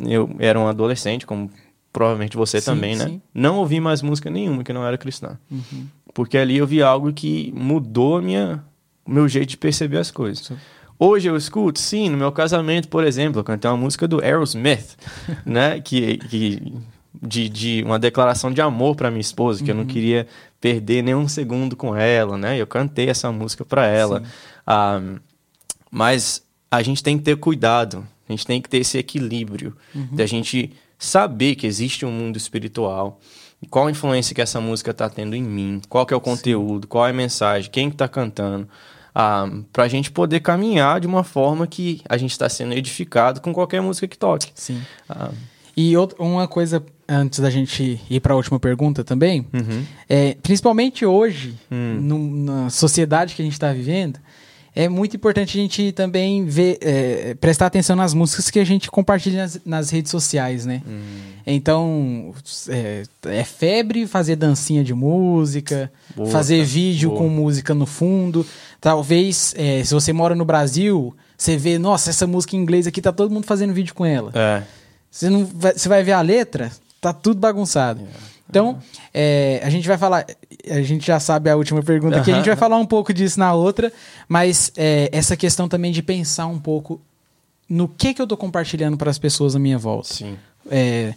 Eu era um adolescente, como provavelmente você sim, também, né? Sim. Não ouvi mais música nenhuma que não era cristã. Uhum. Porque ali eu vi algo que mudou a minha, o meu jeito de perceber as coisas. Sim. Hoje eu escuto, sim, no meu casamento, por exemplo, eu cantei uma música do Aerosmith, né? Que, que de, de uma declaração de amor para minha esposa, que uhum. eu não uhum. queria perder nenhum segundo com ela, né? Eu cantei essa música para ela. Ah, mas a gente tem que ter cuidado, a gente tem que ter esse equilíbrio uhum. da gente saber que existe um mundo espiritual, qual a influência que essa música está tendo em mim, qual que é o conteúdo, Sim. qual é a mensagem, quem está cantando, ah, para a gente poder caminhar de uma forma que a gente está sendo edificado com qualquer música que toque. Sim. Ah, e outra, uma coisa antes da gente ir para a última pergunta também, uhum. é, principalmente hoje, uhum. no, na sociedade que a gente está vivendo, é muito importante a gente também ver, é, prestar atenção nas músicas que a gente compartilha nas, nas redes sociais, né? Uhum. Então, é, é, febre fazer dancinha de música, boa, fazer vídeo boa. com música no fundo. Talvez, é, se você mora no Brasil, você vê, nossa, essa música em inglês aqui, tá todo mundo fazendo vídeo com ela. É. Você, não vai, você vai ver a letra, tá tudo bagunçado. Yeah. Então, é, a gente vai falar. A gente já sabe a última pergunta aqui, a gente vai falar um pouco disso na outra, mas é, essa questão também de pensar um pouco no que, que eu tô compartilhando para as pessoas à minha volta. Sim. É,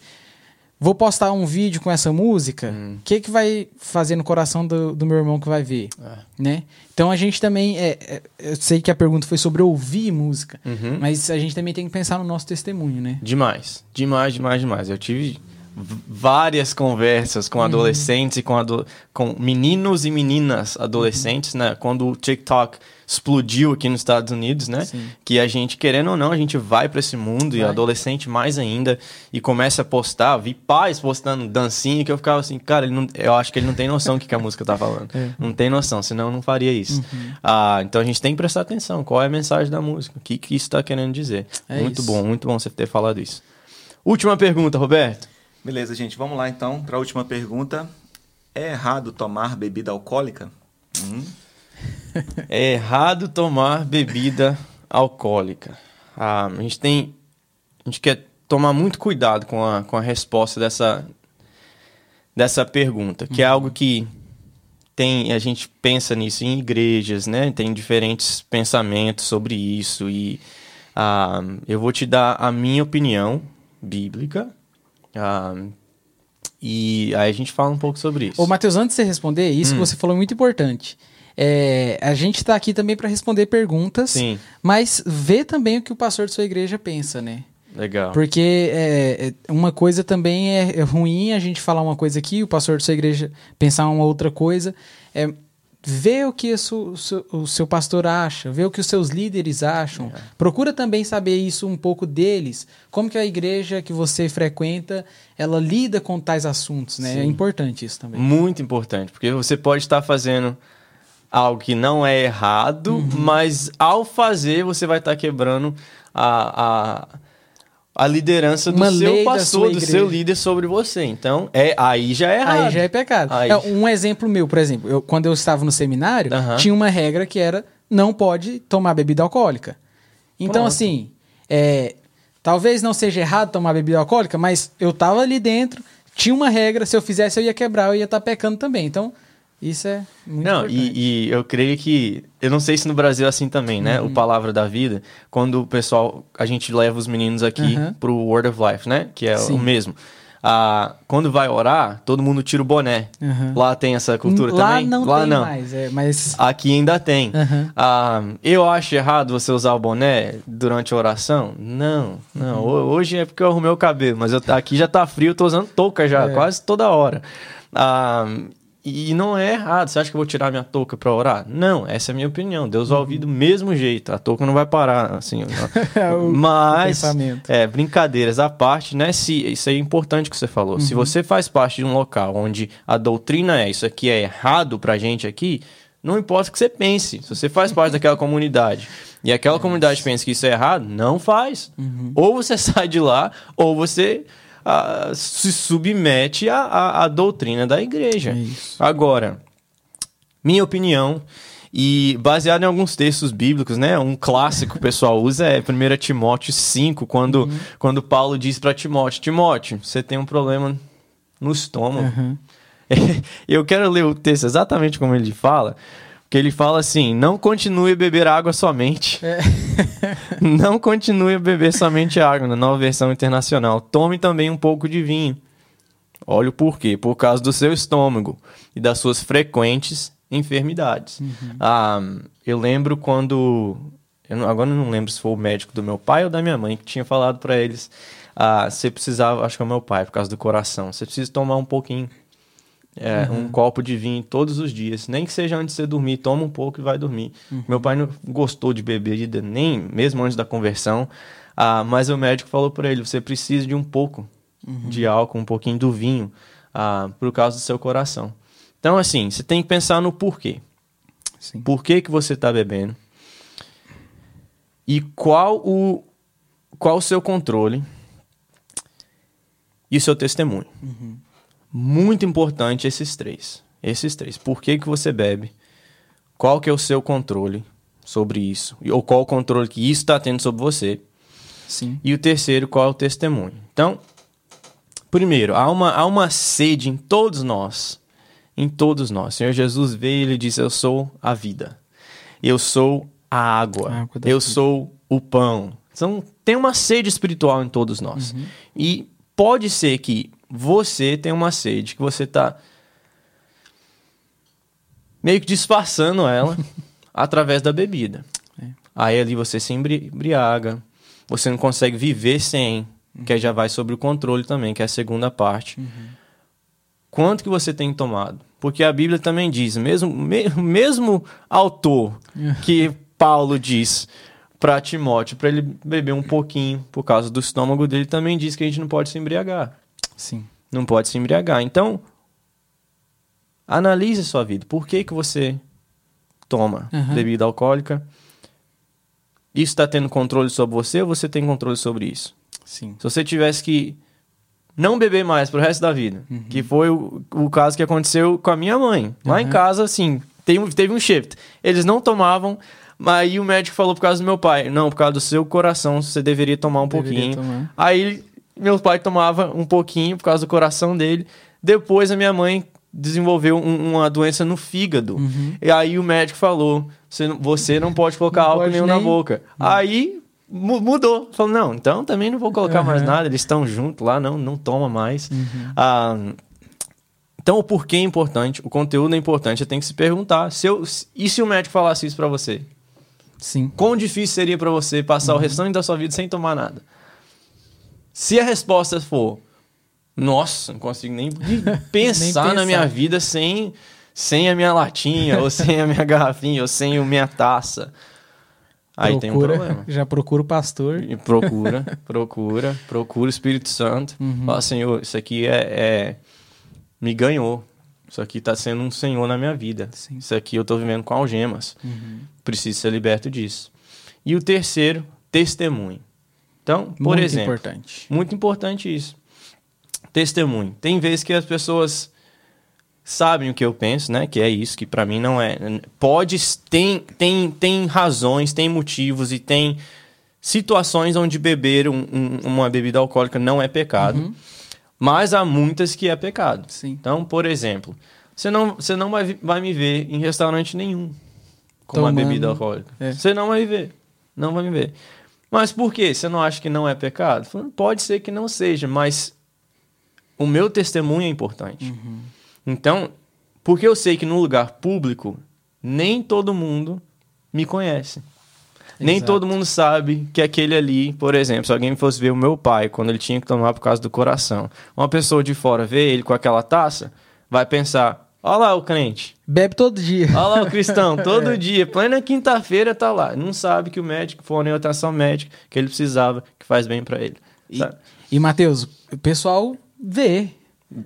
vou postar um vídeo com essa música, o Hum. que que vai fazer no coração do, do meu irmão que vai ver, É. né? Então a gente também, é, é, eu sei que a pergunta foi sobre ouvir música, Uhum. mas a gente também tem que pensar no nosso testemunho, né? Demais, demais, demais, demais. Eu tive várias conversas com adolescentes e com, ado com meninos e meninas adolescentes, né? Quando o TikTok explodiu aqui nos Estados Unidos, né? Sim. Que a gente, querendo ou não, a gente vai para esse mundo e Vai. adolescente mais ainda e começa a postar. Vi pais postando dancinha que eu ficava assim, cara, ele não, eu acho que ele não tem noção do que, que a música tá falando. É. Não tem noção, senão eu não faria isso. Ah, então a gente tem que prestar atenção. Qual é a mensagem da música? O que, que isso está querendo dizer? É muito isso. bom, muito bom você ter falado isso. Última pergunta, Roberto. Beleza, gente. Vamos lá então para a última pergunta. É errado tomar bebida alcoólica? Hum, É errado tomar bebida alcoólica. Ah, a gente tem. A gente quer tomar muito cuidado com a, com a resposta dessa, dessa pergunta, que é algo que tem. A gente pensa nisso em igrejas, né? Tem diferentes pensamentos sobre isso. E ah, eu vou te dar a minha opinião bíblica. E aí a gente fala um pouco sobre isso. Ô, Matheus, antes de você responder, isso Hum. que você falou é muito importante. É, a gente tá aqui também para responder perguntas, Sim, mas ver também o que o pastor de sua igreja pensa, né? legal. Porque é, é, uma coisa também é, é ruim a gente falar uma coisa aqui, o pastor de sua igreja pensar uma outra coisa. É, ver o que o seu, o seu- o seu pastor acha, ver o que os seus líderes acham. Procura também saber isso um pouco deles. Como que a igreja que você frequenta, ela lida com tais assuntos, né? É Sim. importante isso também. Muito importante, porque você pode estar fazendo algo que não é errado, Uhum. mas ao fazer você vai estar quebrando a, a, a liderança do Uma seu pastor, do seu líder sobre você. Então, é, aí já é errado. Aí já é pecado. Aí- É, um exemplo meu, por exemplo, eu, quando eu estava no seminário, Aham. tinha uma regra que era não pode tomar bebida alcoólica. Então, Pronto. assim, é, talvez não seja errado tomar bebida alcoólica, mas eu tava ali dentro, tinha uma regra, se eu fizesse eu ia quebrar, eu ia estar pecando também. Então, isso é muito Não, importante. e, e eu creio que. Eu não sei se no Brasil é assim também, né? Uhum. O Palavra da Vida, quando o pessoal. A gente leva os meninos aqui Uhum. pro Word of Life, né? Que é Sim. o mesmo. Ah, quando vai orar, todo mundo tira o boné. Uhum. Lá tem essa cultura Lá também? não Lá tem não. mais, é, mas... Aqui ainda tem. Uhum. Ah, eu acho errado você usar o boné durante a oração? Não, não. Uhum. Ho- Hoje é porque eu arrumei o cabelo, mas eu, aqui já tá frio, eu tô usando touca já, É. quase toda hora. Ah, e não é errado. Você acha que eu vou tirar minha touca pra orar? Não, essa é a minha opinião. Deus vai ouvir do mesmo jeito. A touca não vai parar, assim. É o- mas, o é, brincadeiras à parte, né? Se, isso é importante que você falou. Uhum. Se você faz parte de um local onde a doutrina é isso aqui é errado pra gente aqui, não importa o que você pense. Se você faz parte daquela comunidade e aquela comunidade pensa que isso é errado, não faz. Uhum. Ou você sai de lá, ou você ah, se submete à, doutrina da igreja. É. Agora, minha opinião, e baseado em alguns textos bíblicos, né? Um clássico que o pessoal usa é 1 Timóteo 5, quando, Uhum. quando Paulo diz para Timóteo: Timóteo, você tem um problema no estômago. Uhum. Eu quero ler o texto exatamente como ele fala. Que ele fala assim: não continue a beber água somente. É. não continue a beber somente água, na nova versão internacional. Tome também um pouco de vinho. Olha o porquê. Por causa do seu estômago e das suas frequentes enfermidades. Ah, eu lembro quando. eu não- agora eu não lembro se foi o médico do meu pai ou da minha mãe que tinha falado para eles. Ah, você precisava, acho que é o meu pai, por causa do coração. Você precisa tomar um pouquinho. É, Um copo de vinho todos os dias. Nem que seja antes de você dormir, toma um pouco e vai dormir. Meu pai não gostou de bebida, nem mesmo antes da conversão. Ah, mas o médico falou para ele: você precisa de um pouco de álcool, um pouquinho do vinho, ah, por causa do seu coração. Então, assim, você tem que pensar no porquê. Sim. Por que, que você está bebendo? E qual o, qual o seu controle e o seu testemunho. Muito importante esses três. Esses três. Por que, que você bebe? Qual que é o seu controle sobre isso? Ou qual o controle que isso está tendo sobre você? Sim. E o terceiro, qual é o testemunho? Então, primeiro, há uma, há uma sede em todos nós. Em todos nós. O Senhor Jesus veio e ele disse: Eu sou a vida. Eu sou a água. A água eu vida. sou o pão. Então, tem uma sede espiritual em todos nós. E pode ser que você tem uma sede que você tá meio que disfarçando ela através da bebida. É. Aí ali você se embri- embriaga, você não consegue viver sem, que aí já vai sobre o controle também, que é a segunda parte. Quanto que você tem tomado? Porque a Bíblia também diz, mesmo me- mesmo autor que Paulo diz para Timóteo para ele beber um pouquinho por causa do estômago dele, também diz que a gente não pode se embriagar. Sim. Não pode se embriagar. Então, analise a sua vida. Por que, que você toma Aham. bebida alcoólica? Isso está tendo controle sobre você ou você tem controle sobre isso? Sim. Se você tivesse que não beber mais pro resto da vida, que foi o, o caso que aconteceu com a minha mãe. Lá em Uhum. casa, assim, um- teve um shift. Eles não tomavam, mas aí o médico falou por causa do meu pai. Não, por causa do seu coração, você deveria tomar um Deveria pouquinho. tomar. Aí meu pai tomava um pouquinho por causa do coração dele. Depois a minha mãe desenvolveu um- uma doença no fígado. Uhum. E aí o médico falou: você não, você não pode colocar Não álcool pode nenhum na nem- boca. Aí mu- mudou. Falou: não, então também não vou colocar mais Uhum. nada. Eles estão juntos lá, não, não toma mais. Ah, então o porquê é importante, o conteúdo é importante. Você tem que se perguntar: se eu, e se o médico falasse isso pra você? Sim. Quão difícil seria pra você passar Uhum. o restante da sua vida sem tomar nada? Se a resposta for, nossa, não consigo nem pensar pensar. na minha vida sem, sem a minha latinha, ou sem a minha garrafinha, ou sem a minha taça. Aí tem um procura, problema. Já procura o pastor. E procura, procura, procura o Espírito Santo. Uhum. Fala, Senhor, isso aqui é, é- Me ganhou. Isso aqui tá sendo um Senhor na minha vida. Sim. Uhum. Isso aqui eu tô vivendo com algemas. Preciso ser liberto disso. E o terceiro, testemunho. Então, por Muito exemplo, importante. muito importante isso. Testemunho. Tem vezes que as pessoas sabem o que eu penso, né? Que é isso, que pra mim não é. Pode, tem, tem, tem razões, tem motivos e tem situações onde beber um- um- uma bebida alcoólica não é pecado. Mas há muitas que é pecado. Sim. Então, por exemplo, você não, você não vai, vai me ver em restaurante nenhum com uma Tomando. bebida alcoólica. É. Você não vai me ver. Não vai me ver. Mas por quê? Você não acha que não é pecado? Falando, Pode ser que não seja, mas o meu testemunho é importante. Uhum. Então, porque eu sei que no lugar público, nem todo mundo me conhece. Nem Exato. todo mundo sabe que aquele ali, por exemplo, se alguém fosse ver o meu pai quando ele tinha que tomar por causa do coração, uma pessoa de fora vê ele com aquela taça, vai pensar: olha lá o crente, Bebe todo dia. olha lá o cristão, todo dia, plena quinta-feira tá lá. Não sabe que o médico foi uma orientação médica que ele precisava, que faz bem pra ele. E, Sabe? e Matheus, o pessoal vê.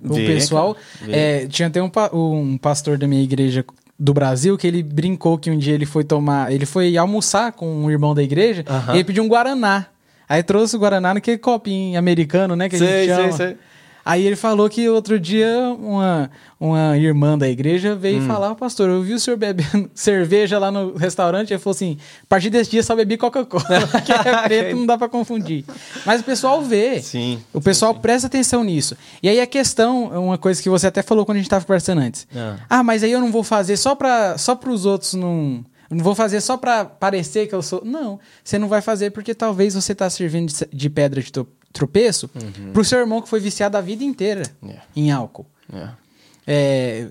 O Vê, pessoal. vê. é, tinha até um, um pastor da minha igreja do Brasil que ele brincou que um dia ele foi tomar. Ele foi almoçar com um irmão da igreja Aham. e ele pediu um Guaraná. Aí trouxe o Guaraná naquele copinho americano, né? Que a Sei, gente chama. sei, sei. Aí ele falou que outro dia uma, uma irmã da igreja veio Hum. falar, pastor, eu vi o senhor bebendo cerveja lá no restaurante. Ele falou assim: a partir desse dia só bebi Coca-Cola, que é preto, não dá pra confundir. Mas o pessoal vê. Sim. O pessoal presta atenção nisso. E aí a questão, é uma coisa que você até falou quando a gente estava conversando antes. Ah. Ah, mas aí eu não vou fazer só para só os outros não. Não vou fazer só para parecer que eu sou. Não, você não vai fazer porque talvez você tá servindo de, pedra de tropeço pro seu irmão que foi viciado a vida inteira Yeah. em álcool. É. É,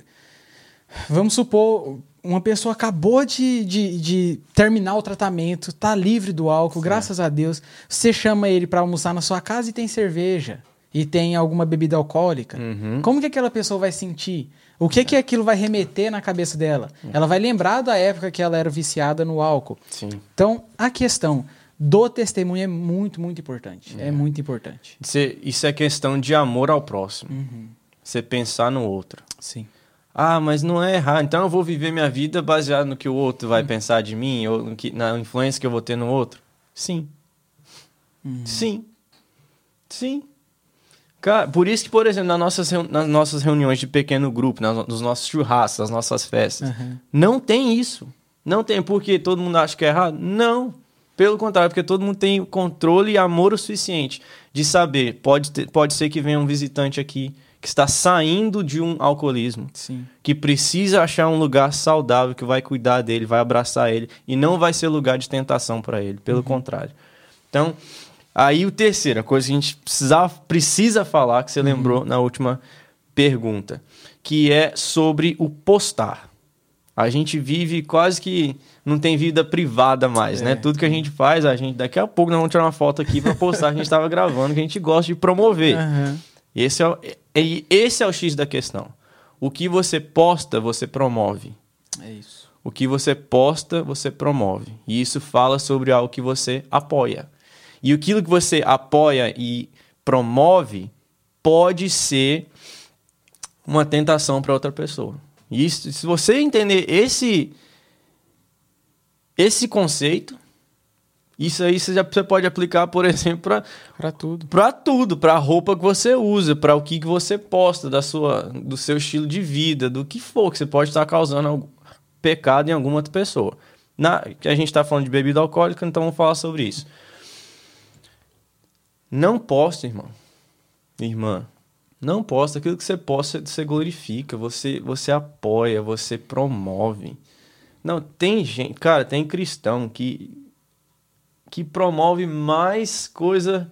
vamos supor, uma pessoa acabou de, de, de terminar o tratamento, tá livre do álcool, graças a Deus. Você chama ele para almoçar na sua casa e tem cerveja. E tem alguma bebida alcoólica. Como que aquela pessoa vai sentir? O que que aquilo vai remeter na cabeça dela? Ela vai lembrar da época que ela era viciada no álcool. Sim. Então, a questão do testemunho é muito, muito importante. É, muito importante. Isso é questão de amor ao próximo. Uhum. Você pensar no outro. Sim. Ah, mas não é errar. Então eu vou viver minha vida baseado no que o outro Uhum. vai pensar de mim ou no que- na influência que eu vou ter no outro? Sim. Uhum. Sim. Sim. Cara, por isso que, por exemplo, nas nossas, nas nossas reuniões de pequeno grupo, nas, nos nossos churrascos, nas nossas festas, Uhum. não tem isso. Não tem porque todo mundo acha que é errado. Não. Pelo contrário, porque todo mundo tem controle e amor o suficiente de saber. Pode, ter- pode ser que venha um visitante aqui que está saindo de um alcoolismo Sim. que precisa achar um lugar saudável que vai cuidar dele, vai abraçar ele e não vai ser lugar de tentação para ele, pelo contrário. Então, Aí o terceiro, a coisa que a gente precisa, precisa falar, que você lembrou na última pergunta, que é sobre o postar. A gente vive quase que não tem vida privada mais, né? Tudo que a gente faz, a gente daqui a pouco nós vamos tirar uma foto aqui para postar que a gente estava gravando, que a gente gosta de promover. Aham. Esse é, o- esse é o X da questão. O que você posta, você promove. É isso. O que você posta, você promove. E isso fala sobre algo que você apoia. E aquilo que você apoia e promove pode ser uma tentação para outra pessoa. E isso, se você entender esse esse conceito, isso aí você, já, você pode aplicar, por exemplo, para tudo. para tudo, para a roupa que você usa, para o que, que você posta, da sua, do seu estilo de vida, do que for que você pode estar causando algum pecado em alguma outra pessoa. Na, que a gente está falando de bebida alcoólica, então vamos falar sobre isso. Não posta, irmão, irmã, não posta aquilo que você posta, você glorifica, você, você apoia, você promove. Não, tem gente, cara, tem cristão que que promove mais coisa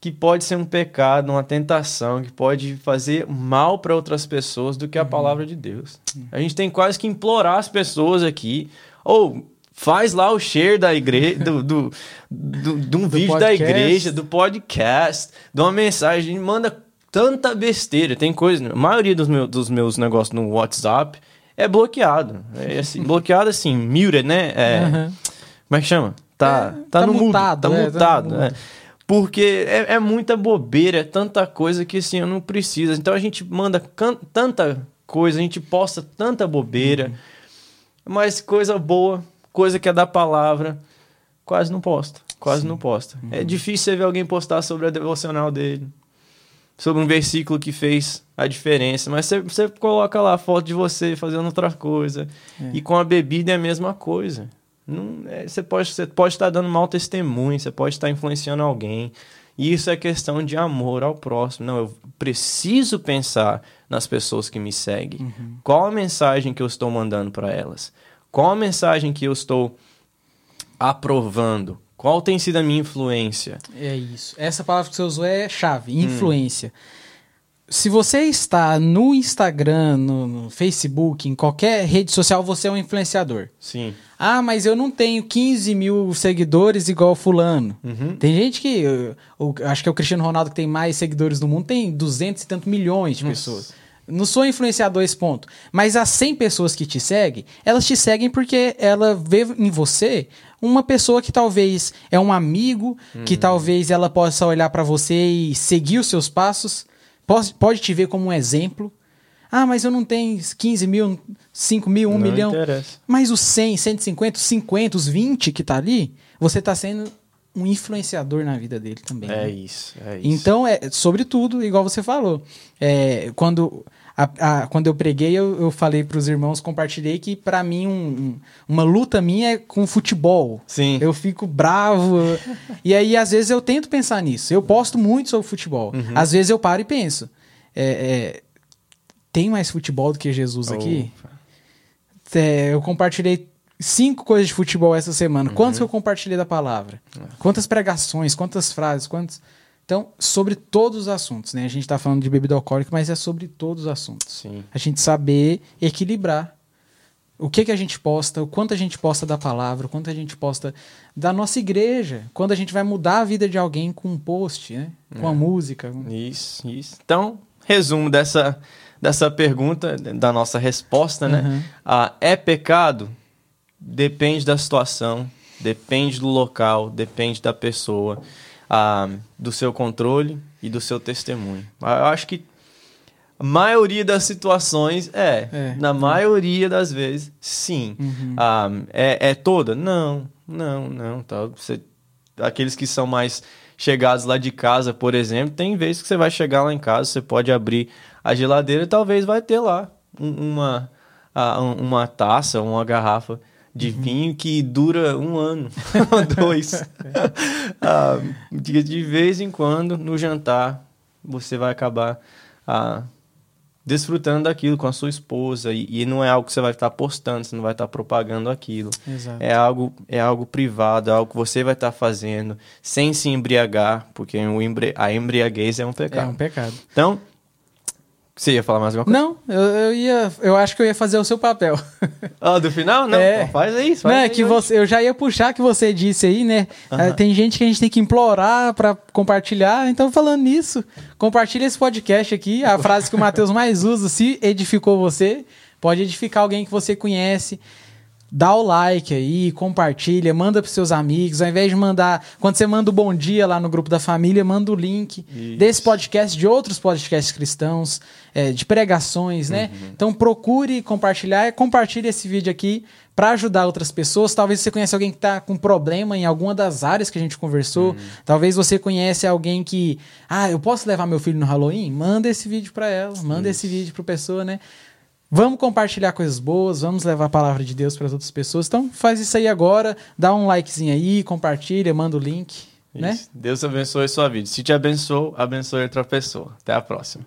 que pode ser um pecado, uma tentação, que pode fazer mal para outras pessoas do que a palavra de Deus. A gente tem quase que implorar as pessoas aqui, ou faz lá o share da igreja, do, do, do, de um vídeo da podcast. igreja, do podcast, de uma mensagem, manda tanta besteira, tem coisa, a maioria dos, meus dos meus negócios no WhatsApp é bloqueado, é assim, bloqueado assim, muted, né? É, Aham. como é que chama? Tá, É, tá, tá no mutado, mudo, tá é, tá mutado. é. Porque é, é muita bobeira, é tanta coisa que assim, eu não preciso. Então a gente manda tanta coisa, a gente posta tanta bobeira, Uhum. mas coisa boa, coisa que é da palavra, quase não posta. Quase não posta. Uhum. É difícil você ver alguém postar sobre a devocional dele, sobre um versículo que fez a diferença, mas você, você coloca lá a foto de você fazendo outra coisa. É. E com a bebida é a mesma coisa. Não, é, você, pode, você pode estar dando mau testemunho, você pode estar influenciando alguém. E isso é questão de amor ao próximo. Não, eu preciso pensar nas pessoas que me seguem. Qual a mensagem que eu estou mandando para elas? Qual a mensagem que eu estou aprovando? Qual tem sido a minha influência? É isso. Essa palavra que você usou é chave, Hum. influência. Se você está no Instagram, no, no Facebook, em qualquer rede social, você é um influenciador. Sim. Ah, mas eu não tenho 15 mil seguidores igual fulano. Uhum. Tem gente que, eu, eu acho que é o Cristiano Ronaldo que tem mais seguidores no mundo, tem 200 e tanto milhões de pessoas. Não sou influenciador esse ponto. Mas as 100 pessoas que te seguem, elas te seguem porque ela vê em você uma pessoa que talvez é um amigo, que talvez ela possa olhar pra você e seguir os seus passos, pode, pode te ver como um exemplo. Ah, mas eu não tenho 15 mil, 5 mil, 1 Não milhão. interessa. Mas os 100, 150, os 50, os 20 que tá ali, você tá sendo um influenciador na vida dele também. É né? isso, é isso. Então, é sobretudo, igual você falou. É, quando, a- a- quando eu preguei, eu, eu falei pros irmãos, compartilhei que pra mim um- um- uma luta minha é com futebol. Sim. Eu fico bravo. e aí, às vezes, eu tento pensar nisso. Eu posto muito sobre futebol. Uhum. Às vezes eu paro e penso. é, é, tem mais futebol do que Jesus aqui? É, eu compartilhei cinco coisas de futebol essa semana. Quantos que eu compartilhei da palavra? Quantas pregações, quantas frases, quantos. Então, sobre todos os assuntos, né? A gente tá falando de bebida alcoólica, mas é sobre todos os assuntos. Sim. A gente saber equilibrar o que que a gente posta, o quanto a gente posta da palavra, o quanto a gente posta da nossa igreja, quando a gente vai mudar a vida de alguém com um post, né? Com a música. Isso, isso. Então, resumo dessa, dessa pergunta, da nossa resposta, né? Uhum. Ah, é pecado? Depende da situação, depende do local, depende da pessoa, ah, do seu controle e do seu testemunho. Eu acho que a maioria das situações é, É. na maioria das vezes, sim. Uhum. Ah, é, é toda? Não, não, não. Tá. Você, aqueles que são mais chegados lá de casa, por exemplo, tem vezes que você vai chegar lá em casa, você pode abrir a geladeira e talvez vai ter lá um- uma, ah, um- uma taça, uma garrafa de vinho que dura um ano, dois. Ah, de, vez em quando, no jantar, você vai acabar ah, desfrutando daquilo com a sua esposa e, e, não é algo que você vai estar postando, você não vai estar propagando aquilo. Exato. É algo é algo privado, é algo que você vai estar fazendo sem se embriagar, porque a embriaguez é um pecado. É um pecado. Então, você ia falar mais alguma coisa? Não, eu, eu ia. Eu acho que eu ia fazer o seu papel. Ah, do final? Não, É. então faz aí. Faz Não, é que hoje. você, eu já ia puxar que você disse aí, né? Aham. Ah, Tem gente que a gente tem que implorar pra compartilhar. Então, falando nisso, compartilha esse podcast aqui. A frase que o Matheus mais usa, se edificou você, pode edificar alguém que você conhece. Dá o like aí, compartilha, manda pros seus amigos. Ao invés de mandar. Quando você manda o bom dia lá no grupo da família, manda o link Isso. desse podcast, de outros podcasts cristãos, é, de pregações, né? Uhum. Então procure compartilhar e compartilhe esse vídeo aqui para ajudar outras pessoas. Talvez você conheça alguém que está com problema em alguma das áreas que a gente conversou. Uhum. Talvez você conhece alguém que, ah, eu posso levar meu filho no Halloween? Manda esse vídeo para ela, manda esse vídeo para pessoa, né? Vamos compartilhar coisas boas, vamos levar a palavra de Deus para as outras pessoas. Então faz isso aí agora, dá um likezinho aí, compartilha, manda o link, né? Deus abençoe sua vida. Se te abençoou, abençoe outra pessoa. Até a próxima.